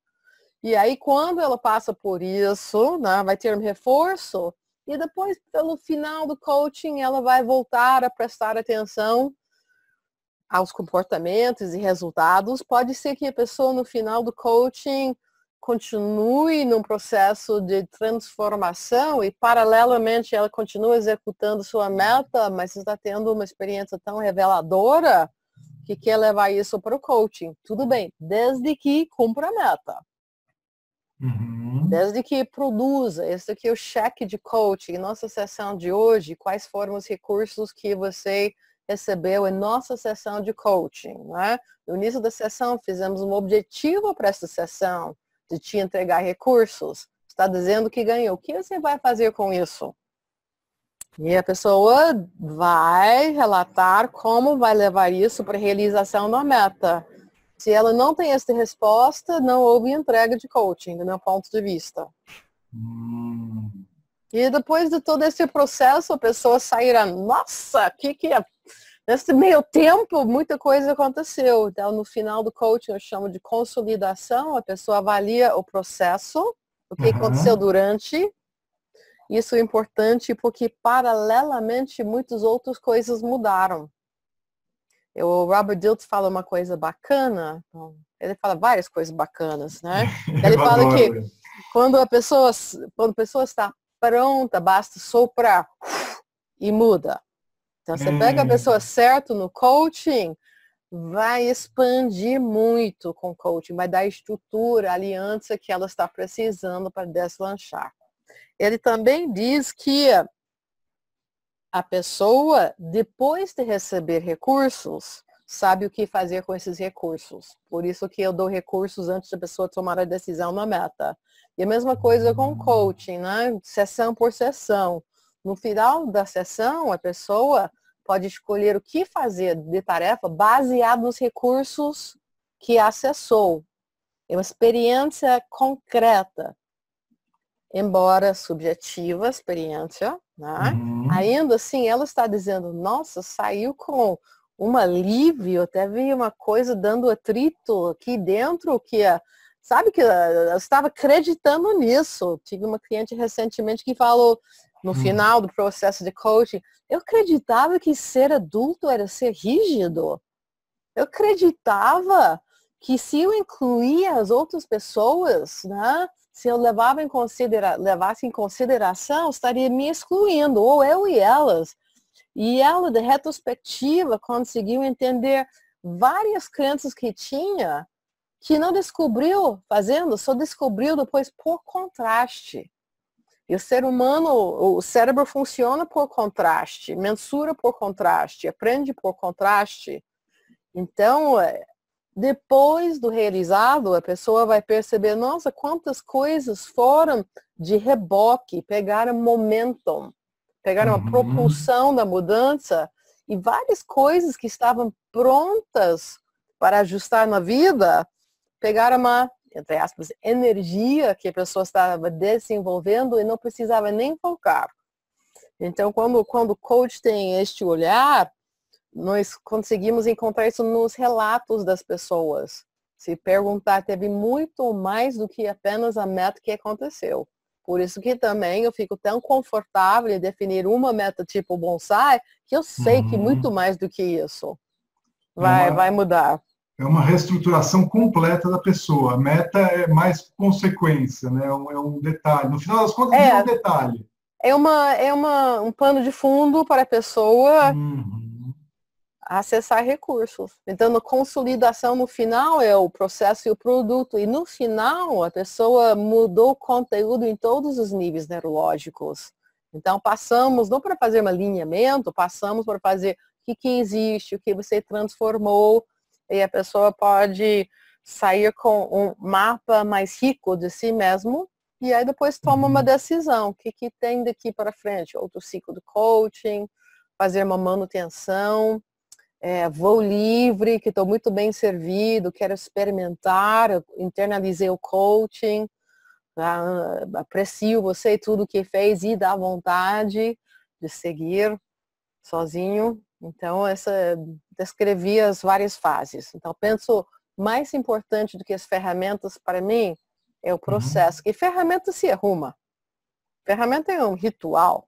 E aí, quando ela passa por isso, né, vai ter um reforço. E depois, pelo final do coaching, ela vai voltar a prestar atenção aos comportamentos e resultados, pode ser que a pessoa no final do coaching continue num processo de transformação e paralelamente ela continua executando sua meta, mas está tendo uma experiência tão reveladora que quer levar isso para o coaching. Tudo bem, desde que cumpra a meta. Uhum. Desde que produza, esse aqui é o cheque de coaching. Nossa sessão de hoje, quais foram os recursos que você recebeu em nossa sessão de coaching. Né? No início da sessão, fizemos um objetivo para essa sessão, de te entregar recursos. Está dizendo que ganhou. O que você vai fazer com isso? E a pessoa vai relatar como vai levar isso para a realização da meta. Se ela não tem essa resposta, não houve entrega de coaching, do meu ponto de vista. Hum. E depois de todo esse processo, a pessoa sairá, nossa, o que, que é Nesse meio tempo, muita coisa aconteceu. Então, no final do coaching, eu chamo de consolidação. A pessoa avalia o processo, o que uhum. aconteceu durante. Isso é importante porque, paralelamente, muitas outras coisas mudaram. O Robert Dilts fala uma coisa bacana. Ele fala várias coisas bacanas, né? (laughs) Ele fala que quando a pessoa, quando a pessoa está pronta, basta soprar e muda. Então, você pega a hum. pessoa certa no coaching, vai expandir muito com o coaching, vai dar estrutura, aliança que ela está precisando para deslanchar. Ele também diz que a pessoa, depois de receber recursos, sabe o que fazer com esses recursos. Por isso que eu dou recursos antes da pessoa tomar a decisão na meta. E a mesma coisa com o coaching, né? Sessão por sessão. No final da sessão, a pessoa pode escolher o que fazer de tarefa baseado nos recursos que acessou. É uma experiência concreta, embora subjetiva experiência, né? Uhum. ainda assim ela está dizendo, nossa, saiu com um alívio, até vi uma coisa dando atrito aqui dentro que sabe que eu estava acreditando nisso. Tive uma cliente recentemente que falou, no hum. final do processo de coaching, eu acreditava que ser adulto era ser rígido. Eu acreditava que se eu incluía as outras pessoas, né, se eu levava em considera levasse em consideração, estaria me excluindo, ou eu e elas. E ela, de retrospectiva, conseguiu entender várias crenças que tinha, que não descobriu fazendo, só descobriu depois por contraste. E o ser humano, o cérebro funciona por contraste, mensura por contraste, aprende por contraste. Então, é, depois do realizado, a pessoa vai perceber, nossa, quantas coisas foram de reboque, pegaram momentum, pegaram uhum. a propulsão da mudança e várias coisas que estavam prontas para ajustar na vida, pegaram uma entre aspas, energia que a pessoa estava desenvolvendo e não precisava nem focar. Então, quando, quando o coach tem este olhar, nós conseguimos encontrar isso nos relatos das pessoas. Se perguntar, teve muito mais do que apenas a meta que aconteceu. Por isso que também eu fico tão confortável em definir uma meta tipo bonsai, que eu sei uhum. que muito mais do que isso vai, vai mudar é uma reestruturação completa da pessoa. A meta é mais consequência, né? É um, é um detalhe. No final das contas, é, é um detalhe. É, uma, é uma, um pano de fundo para a pessoa uhum. acessar recursos. Então, a consolidação no final é o processo e o produto. E no final, a pessoa mudou o conteúdo em todos os níveis neurológicos. Então, passamos, não para fazer um alinhamento, passamos para fazer o que, que existe, o que você transformou, e a pessoa pode sair com um mapa mais rico de si mesmo e aí depois toma uma uhum. decisão. O que, que tem daqui para frente? Outro ciclo de coaching, fazer uma manutenção, é, voo livre, que estou muito bem servido, quero experimentar, internalizei o coaching, tá? aprecio você e tudo que fez e dá vontade de seguir sozinho. Então, essa descrevi as várias fases. Então, penso mais importante do que as ferramentas para mim é o uhum. processo. Uhum. E ferramenta se arruma. Ferramenta é um ritual.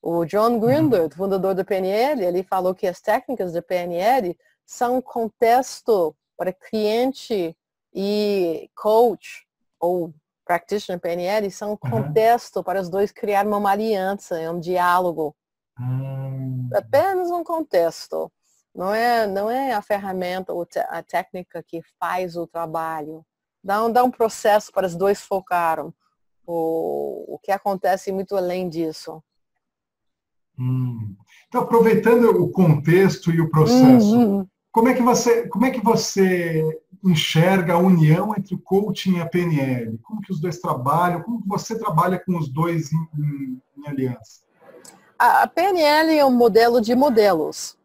O John Grinder, uhum. fundador da PNL, ele falou que as técnicas da PNL são um contexto para cliente e coach ou practitioner PNL são um uhum. contexto para os dois criar uma aliança, um diálogo. Hum. Apenas um contexto. Não é, não é a ferramenta ou a técnica que faz o trabalho. Dá um, dá um processo para os dois focaram. O, o que acontece muito além disso. Hum. Então, aproveitando o contexto e o processo, uhum. como, é que você, como é que você enxerga a união entre o coaching e a PNL? Como que os dois trabalham? Como que você trabalha com os dois em, em, em aliança? A PNL é um modelo de modelos.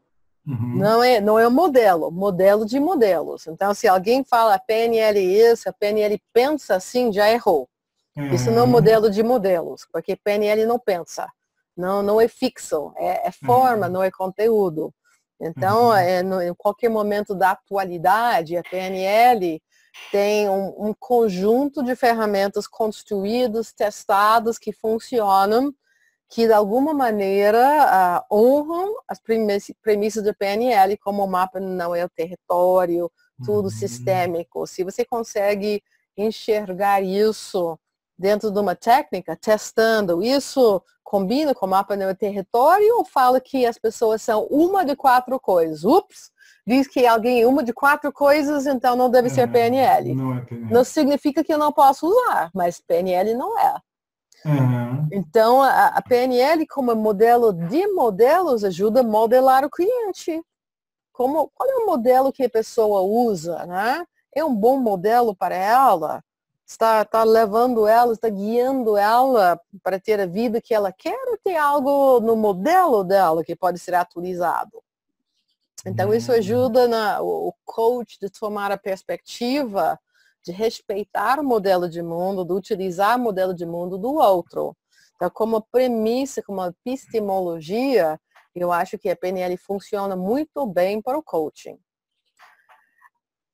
Uhum. Não, é, não é um modelo, modelo de modelos. Então, se alguém fala a PNL isso, a PNL pensa assim, já errou. Uhum. Isso não é um modelo de modelos, porque PNL não pensa. Não, não é fixo, é, é forma, uhum. não é conteúdo. Então, uhum. é, no, em qualquer momento da atualidade, a PNL tem um, um conjunto de ferramentas construídas, testadas, que funcionam que de alguma maneira uh, honram as premissas do PNL, como o mapa não é o território, tudo uhum. sistêmico. Se você consegue enxergar isso dentro de uma técnica, testando isso combina com o mapa do território ou fala que as pessoas são uma de quatro coisas? Ups, diz que alguém é uma de quatro coisas, então não deve ser PNL. Não é PNL. Não significa que eu não posso usar, mas PNL não é. Uhum. Então, a, a, PNL como modelo de modelos ajuda a modelar o cliente. Como, qual é o modelo que a pessoa usa, né? É um bom modelo para ela? Está, está levando ela, está guiando ela para ter a vida que ela quer ou tem algo no modelo dela que pode ser atualizado? Então, isso uhum. ajuda na, o coach de tomar a perspectiva de respeitar o modelo de mundo, de utilizar o modelo de mundo do outro. Então, como premissa, como epistemologia, eu acho que a PNL funciona muito bem para o coaching.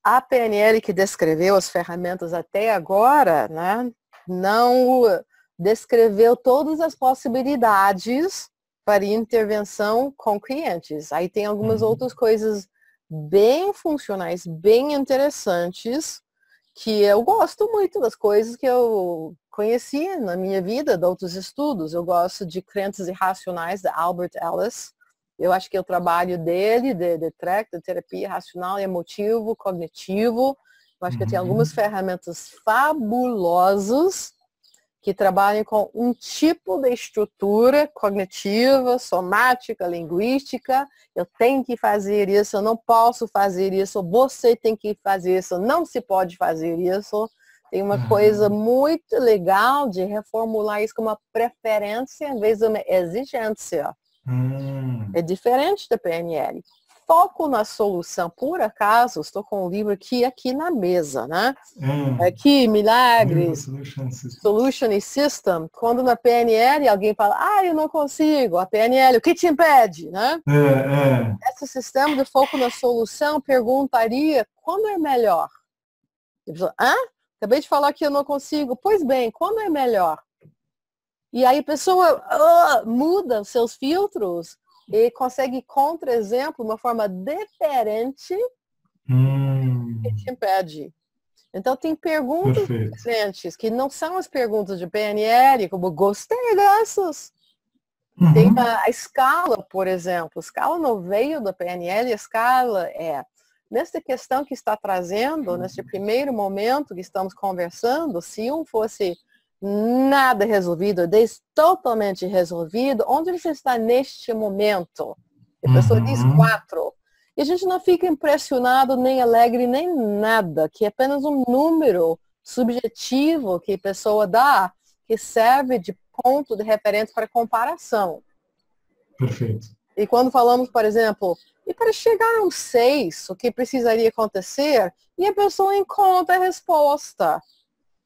A PNL que descreveu as ferramentas até agora, né, não descreveu todas as possibilidades para intervenção com clientes. Aí tem algumas uhum. outras coisas bem funcionais, bem interessantes, que eu gosto muito das coisas que eu conheci na minha vida, de outros estudos. Eu gosto de Crenças Irracionais, de Albert Ellis. Eu acho que o trabalho dele, de, de TREC, de terapia racional e emotivo, cognitivo, eu acho que tem algumas uhum. ferramentas fabulosas que trabalham com um tipo de estrutura cognitiva, somática, linguística. Eu tenho que fazer isso, eu não posso fazer isso, você tem que fazer isso, não se pode fazer isso. Tem uma uhum. coisa muito legal de reformular isso como uma preferência em vez de uma exigência. Uhum. É diferente da PNL foco na solução. Por acaso, estou com o livro aqui, aqui na mesa, né? Hum. Aqui, Milagres, Solution System. Solution System. Quando na PNL alguém fala, ah, eu não consigo, a PNL, o que te impede, né? É, é. Esse sistema de foco na solução perguntaria, quando é melhor? Pessoa, Hã? Acabei de falar que eu não consigo. Pois bem, quando é melhor? E aí a pessoa uh, muda os seus filtros e consegue contra-exemplo uma forma diferente hum. que te impede. Então tem perguntas Perfeito. diferentes que não são as perguntas de PNL, como gostei dessas. Uhum. Tem a, a, escala, por exemplo. A escala não veio da PNL, a escala é nessa questão que está trazendo, nesse primeiro momento que estamos conversando, se um fosse nada resolvido, desde totalmente resolvido, onde você está neste momento? A pessoa uhum. diz quatro. E a gente não fica impressionado, nem alegre, nem nada, que é apenas um número subjetivo que a pessoa dá, que serve de ponto de referência para comparação. Perfeito. E quando falamos, por exemplo, e para chegar a um seis, o que precisaria acontecer? E a pessoa encontra a resposta.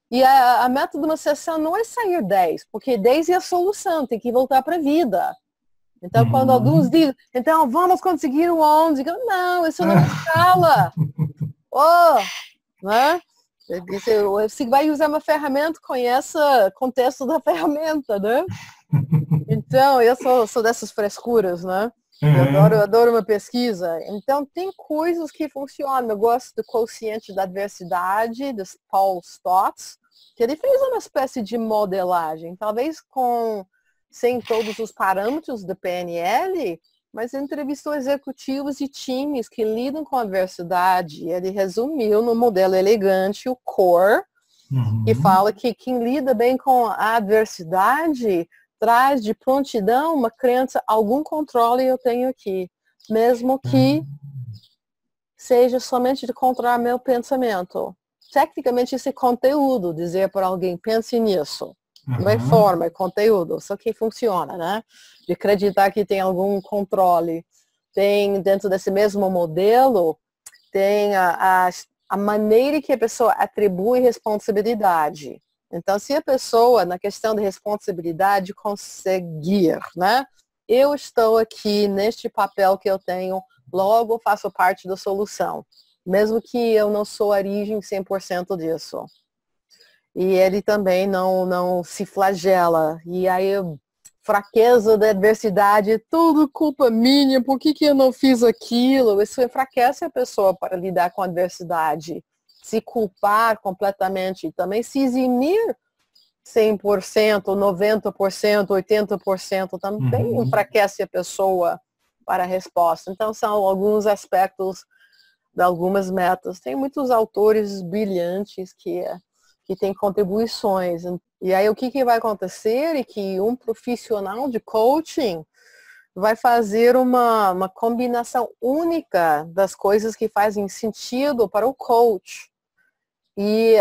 E a, a meta de uma sessão não é sair 10, porque 10 é a solução, tem que voltar para a vida. Então, uhum. quando alguns dizem, então vamos conseguir o 11, não, isso não (laughs) escala. oh, né? Você vai usar uma ferramenta, conheça o contexto da (laughs) ferramenta, né? Então, eu sou, sou dessas frescuras, né? Eu uhum. adoro, eu adoro uma pesquisa. Então, tem coisas que funcionam. Eu gosto do quociente da adversidade, dos Paul Stotts, que ele fez uma espécie de modelagem, talvez com sem todos os parâmetros do PNL, mas entrevistou executivos e times que lidam com a adversidade. Ele resumiu no modelo elegante o core, uhum. que fala que quem lida bem com a adversidade traz de prontidão uma crença, algum controle eu tenho aqui, mesmo que uhum. seja somente de controlar meu pensamento. Tecnicamente, esse conteúdo, dizer para alguém, pense nisso. Uhum. Não é forma, é conteúdo, só que funciona, né? De acreditar que tem algum controle. Tem, dentro desse mesmo modelo, tem a, a, a maneira que a pessoa atribui responsabilidade. Então, se a pessoa, na questão de responsabilidade, conseguir, né? Eu estou aqui neste papel que eu tenho, logo faço parte da solução, mesmo que eu não sou a origem 100% disso. E ele também não, não se flagela. E aí, fraqueza da adversidade, tudo culpa minha, por que, que eu não fiz aquilo? Isso enfraquece a pessoa para lidar com a adversidade se culpar completamente, também se eximir 100%, 90%, 80% também uhum. enfraquece a pessoa para a resposta. Então, são alguns aspectos de algumas metas. Tem muitos autores brilhantes que, que têm contribuições. E aí, o que, que vai acontecer é que um profissional de coaching vai fazer uma, uma combinação única das coisas que fazem sentido para o coach. E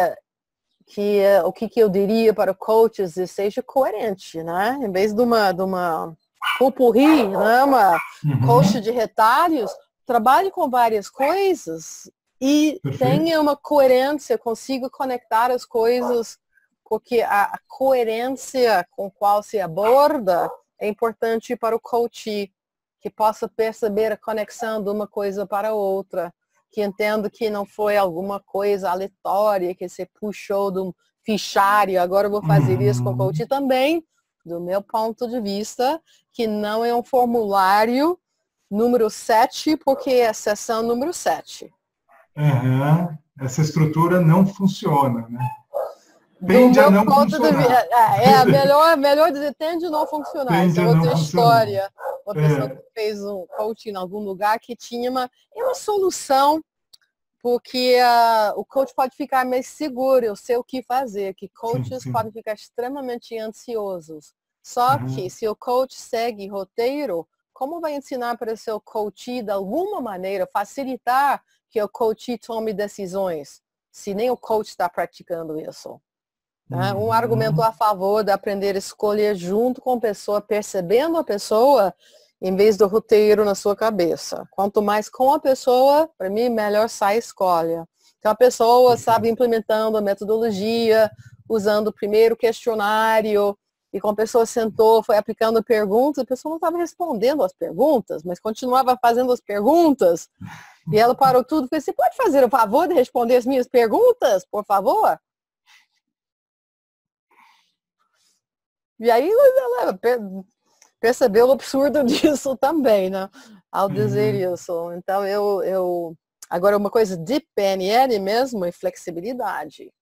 que o que, que eu diria para coaches seja coerente, né? Em vez de uma, de uma pupurri, né? uma uhum. coach de retalhos, trabalhe com várias coisas e Perfeito. tenha uma coerência, consiga conectar as coisas, porque a, a coerência com qual se aborda é importante para o coach, que possa perceber a conexão de uma coisa para outra, que entenda que não foi alguma coisa aleatória que você puxou de um fichário, agora eu vou fazer isso com o coach uhum. também, do meu ponto de vista, que não é um formulário número 7, porque é a sessão número 7. Uhum. Essa estrutura não funciona, né? Tende a não funcionar. De, é, é, (laughs) melhor, melhor dizer, tende a não funcionar. Tende é outra história. Uma pessoa é. que fez um coaching em algum lugar que tinha uma, é uma solução porque uh, o coach pode ficar mais seguro, eu sei o que fazer, que coaches sim, sim. podem ficar extremamente ansiosos. Só uhum. que se o coach segue roteiro, como vai ensinar para o seu coach de alguma maneira facilitar que o coach tome decisões, se nem o coach está praticando isso? Né? Um argumento a favor de aprender a escolher junto com a pessoa, percebendo a pessoa, em vez do roteiro na sua cabeça. Quanto mais com a pessoa, para mim, melhor sai a escolha. Então, a pessoa sabe implementando a metodologia, usando o primeiro questionário, e quando a pessoa sentou, foi aplicando perguntas, a pessoa não estava respondendo as perguntas, mas continuava fazendo as perguntas. E ela parou tudo e falou, você pode fazer o favor de responder as minhas perguntas, por favor? E aí ela percebeu o absurdo (laughs) disso também, né? Ao dizer uhum. isso. Então eu, eu. Agora uma coisa de PNL mesmo é flexibilidade.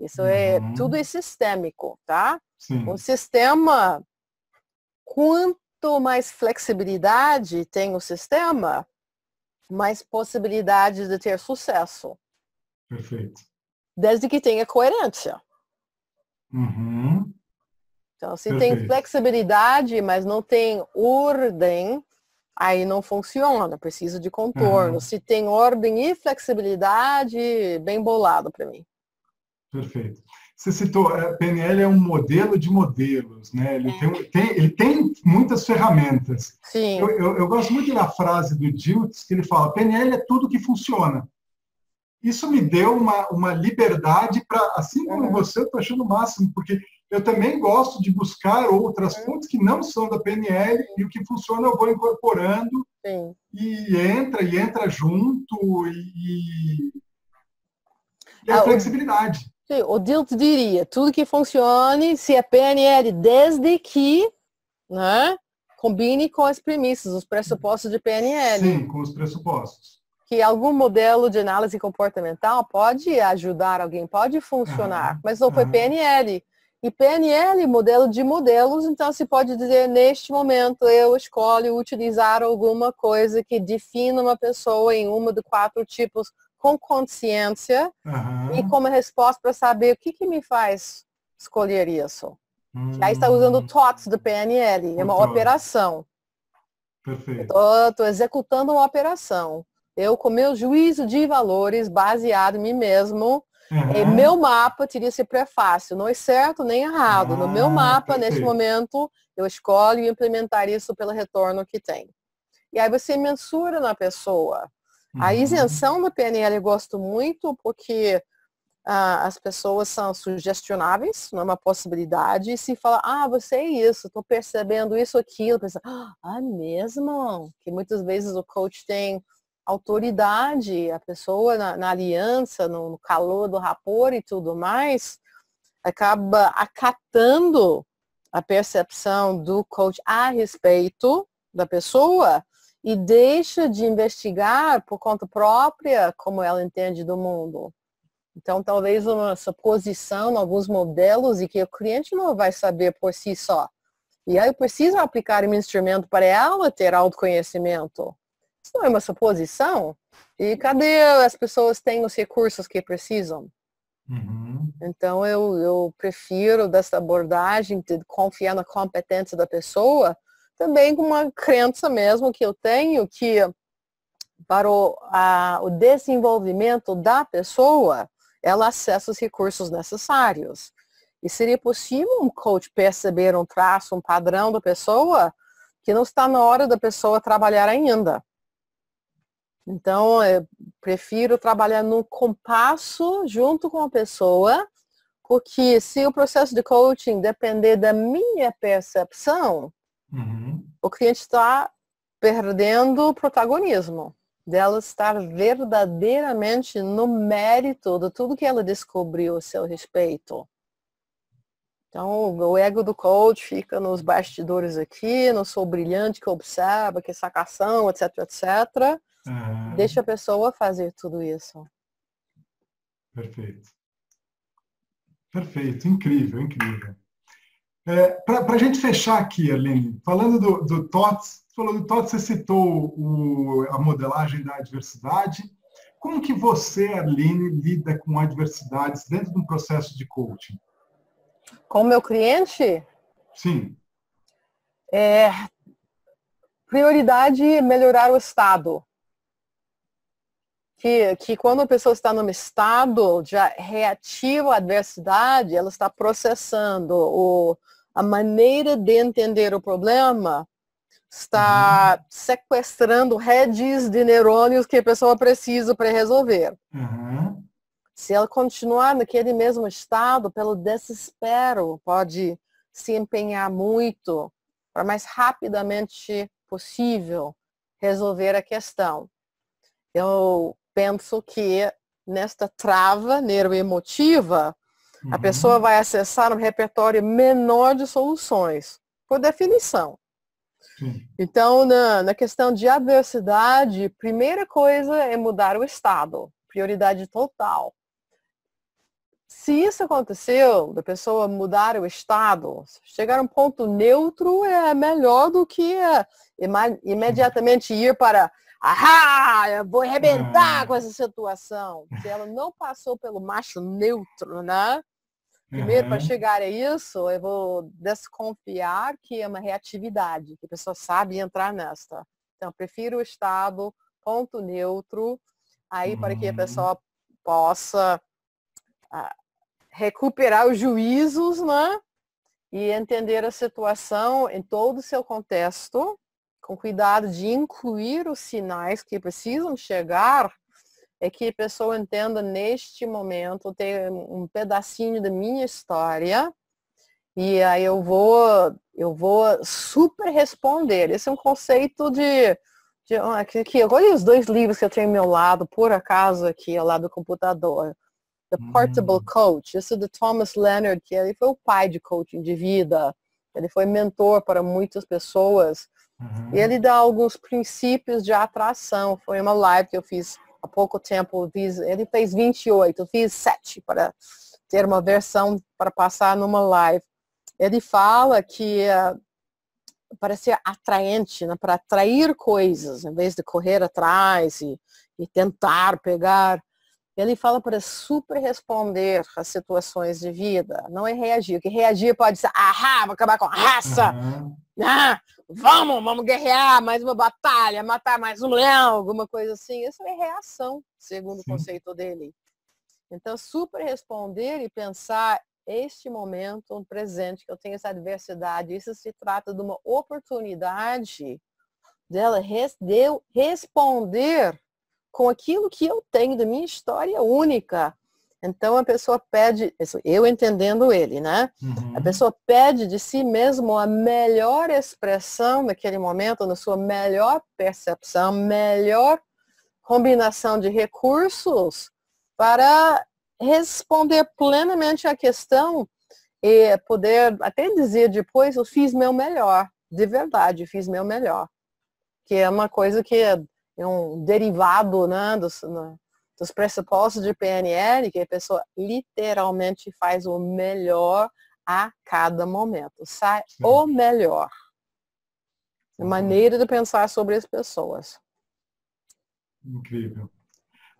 Isso é uhum. tudo é sistêmico, tá? Sim. Um sistema, quanto mais flexibilidade tem o sistema, mais possibilidade de ter sucesso. Perfeito. Desde que tenha coerência. Uhum. Então, se Perfeito. tem flexibilidade, mas não tem ordem, aí não funciona, precisa de contorno. Uhum. Se tem ordem e flexibilidade, bem bolado para mim. Perfeito. Você citou, a PNL é um modelo de modelos, né? Ele, é. tem, tem, ele tem muitas ferramentas. Sim. Eu, eu, eu, gosto muito da frase do Diltz, que ele fala, PNL é tudo que funciona. Isso me deu uma, uma liberdade para, assim como uhum. você, eu estou achando o máximo, porque eu também gosto de buscar outras uhum. fontes que não são da PNL e o que funciona eu vou incorporando Sim. e entra e entra junto e, e a ah, flexibilidade. Sim, o Dilt diria, tudo que funcione se é PNL desde que né, combine com as premissas, os pressupostos de PNL. Sim, com os pressupostos. Que algum modelo de análise comportamental pode ajudar alguém, pode funcionar, uhum, mas não foi uhum. PNL. E PNL, modelo de modelos, então se pode dizer, neste momento eu escolho utilizar alguma coisa que defina uma pessoa em uma de quatro tipos com consciência uhum. e como resposta para saber o que, que me faz escolher isso. Hum. Aí está usando o TOTS do PNL, é uma operação. Perfeito. Estou executando uma operação. Eu, com meu juízo de valores baseado em mim mesmo, Uhum. meu mapa teria esse prefácio, não é certo nem errado. Ah, no meu mapa, perfeito. neste momento, eu escolho implementar isso pelo retorno que tem. E aí você mensura na pessoa. Uhum. A isenção do PNL eu gosto muito porque ah, as pessoas são sugestionáveis, não é uma possibilidade. E se fala, ah, você é isso, estou percebendo isso, aquilo, pensa, ah, mesmo? Que muitas vezes o coach tem autoridade, a pessoa na, na aliança, no, no, calor do rapor e tudo mais, acaba acatando a percepção do coach a respeito da pessoa e deixa de investigar por conta própria como ela entende do mundo. Então, talvez uma suposição, alguns modelos, e que o cliente não vai saber por si só. E aí eu preciso aplicar um instrumento para ela ter autoconhecimento. Isso não é uma suposição. E cadê as pessoas têm os recursos que precisam? Uhum. Então, eu, eu prefiro dessa abordagem de confiar na competência da pessoa, também com uma crença mesmo que eu tenho que para o, a, o desenvolvimento da pessoa, ela acessa os recursos necessários. E seria possível um coach perceber um traço, um padrão da pessoa que não está na hora da pessoa trabalhar ainda. Então, eu prefiro trabalhar no compasso junto com a pessoa, porque se o processo de coaching depender da minha percepção, uhum. o cliente está perdendo o protagonismo dela estar verdadeiramente no mérito de tudo que ela descobriu a seu respeito. Então, o ego do coach fica nos bastidores aqui, não sou brilhante que observa, que sacação, etc, etc. Uhum. Deixa a pessoa fazer tudo isso. Perfeito. Perfeito, incrível, incrível. É, Para a gente fechar aqui, Aline, falando do, do TOTS, falou do TOTS, você citou o, a modelagem da adversidade. Como que você, Aline, lida com adversidades dentro de um processo de coaching? Com o meu cliente? Sim. É, prioridade melhorar o estado que, que quando a pessoa está num estado já reativo à adversidade, ela está processando o, a maneira de entender o problema, está uhum. sequestrando redes de neurônios que a pessoa precisa para resolver. Uhum. Se ela continuar naquele mesmo estado, pelo desespero, pode se empenhar muito para mais rapidamente possível resolver a questão. Eu penso que nesta trava neuroemotiva, uhum. a pessoa vai acessar um repertório menor de soluções, por definição. Sim. Então, na, na questão de adversidade, primeira coisa é mudar o estado, prioridade total. Se isso aconteceu, da pessoa mudar o estado, chegar a um ponto neutro é melhor do que é, imediatamente ir para ah, eu vou arrebentar com essa situação. Se ela não passou pelo macho neutro, né? Primeiro, uhum. para chegar a isso, eu vou desconfiar que é uma reatividade, que a pessoa sabe entrar nesta. Então, prefiro o estado ponto neutro, aí uhum. para que a uhum. pessoa possa uh, recuperar os juízos, né? E entender a situação em todo o seu contexto com cuidado de incluir os sinais que precisam chegar, é que a pessoa entenda neste momento, ter um pedacinho da minha história, e aí eu vou, eu vou super responder. Esse é um conceito de, de aqui, aqui, olha os dois livros que eu tenho ao meu lado, por acaso aqui ao lado do computador. The Portable hum. Coach, esse é do Thomas Leonard, que ele foi o pai de coaching de vida. Ele foi mentor para muitas pessoas Uhum. Ele dá alguns princípios de atração. Foi uma live que eu fiz há pouco tempo. Fiz, ele fez 28, eu fiz 7 para ter uma versão para passar numa live. Ele fala que uh, para ser atraente, né, para atrair coisas, em vez de correr atrás e, e tentar pegar, ele fala para super responder às situações de vida, não é reagir. Que reagir pode ser, ah, vou acabar com a raça, uhum. ah, vamos, vamos guerrear, mais uma batalha, matar mais um leão, alguma coisa assim. Isso é reação, segundo Sim. o conceito dele. Então, super responder e pensar este momento, um presente, que eu tenho essa adversidade, isso se trata de uma oportunidade dela res, de responder com aquilo que eu tenho da minha história única, então a pessoa pede, eu entendendo ele, né? Uhum. A pessoa pede de si mesmo a melhor expressão naquele momento, na sua melhor percepção, melhor combinação de recursos para responder plenamente à questão e poder até dizer depois, eu fiz meu melhor, de verdade, fiz meu melhor. Que é uma coisa que é um derivado né, do, dos pressupostos de PNL, que a pessoa literalmente faz o melhor a cada momento. Sai Sim. o melhor. A maneira de pensar sobre as pessoas. Incrível.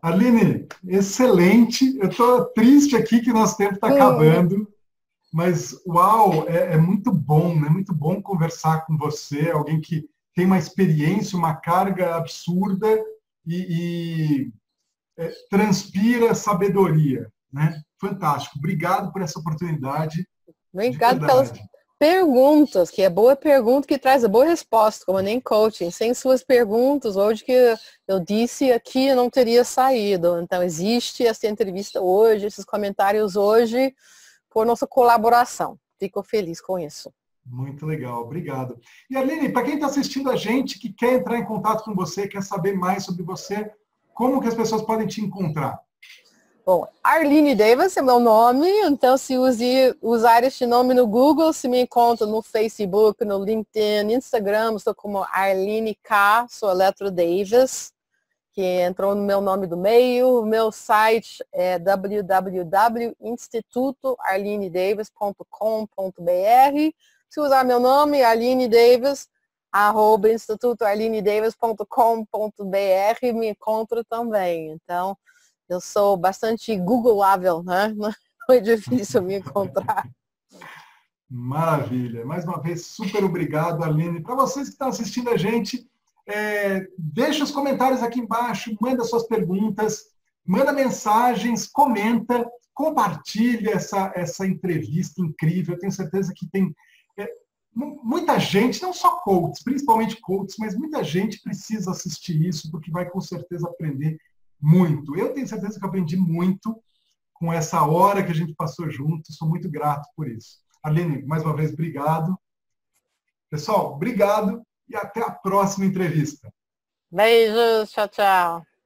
Aline, excelente. Eu estou triste aqui que nosso tempo está acabando, mas uau, é, é, muito bom, é né? muito bom conversar com você, alguém que tem uma experiência, uma carga absurda e, e é, transpira sabedoria, né? Fantástico. Obrigado por essa oportunidade. Obrigado pelas perguntas, que é boa pergunta que traz a boa resposta, como nem coaching. Sem suas perguntas, hoje que eu disse aqui, não teria saído. Então, existe essa entrevista hoje, esses comentários hoje, por nossa colaboração. Fico feliz com isso. Muito legal, obrigado. E Aline, para quem está assistindo a gente, que quer entrar em contato com você, quer saber mais sobre você, como que as pessoas podem te encontrar? Bom, Arline Davis é meu nome, então se use, usar este nome no Google, se me encontra no Facebook, no LinkedIn, Instagram, estou como Arline K, sou Eletro Davis, que entrou no meu nome do meio. O meu site é www.institutoarlinedavis.com.br. Se usar meu nome, Arline Davis, arroba institutoarlinedavis.com.br, me encontro também. Então, eu sou bastante googleável, né? (laughs) Não é difícil me encontrar. Maravilha. Mais uma vez, super obrigado, Aline. Para vocês que estão assistindo a gente, é, deixa os comentários aqui embaixo, manda suas perguntas, manda mensagens, comenta, compartilha essa, essa entrevista incrível. Eu tenho certeza que tem muita gente, não só coaches, principalmente coaches, mas muita gente precisa assistir isso, porque vai com certeza aprender muito. Eu tenho certeza que aprendi muito com essa hora que a gente passou junto. Sou muito grato por isso. Aline, mais uma vez, obrigado. Pessoal, obrigado e até a próxima entrevista. Beijos, tchau, tchau.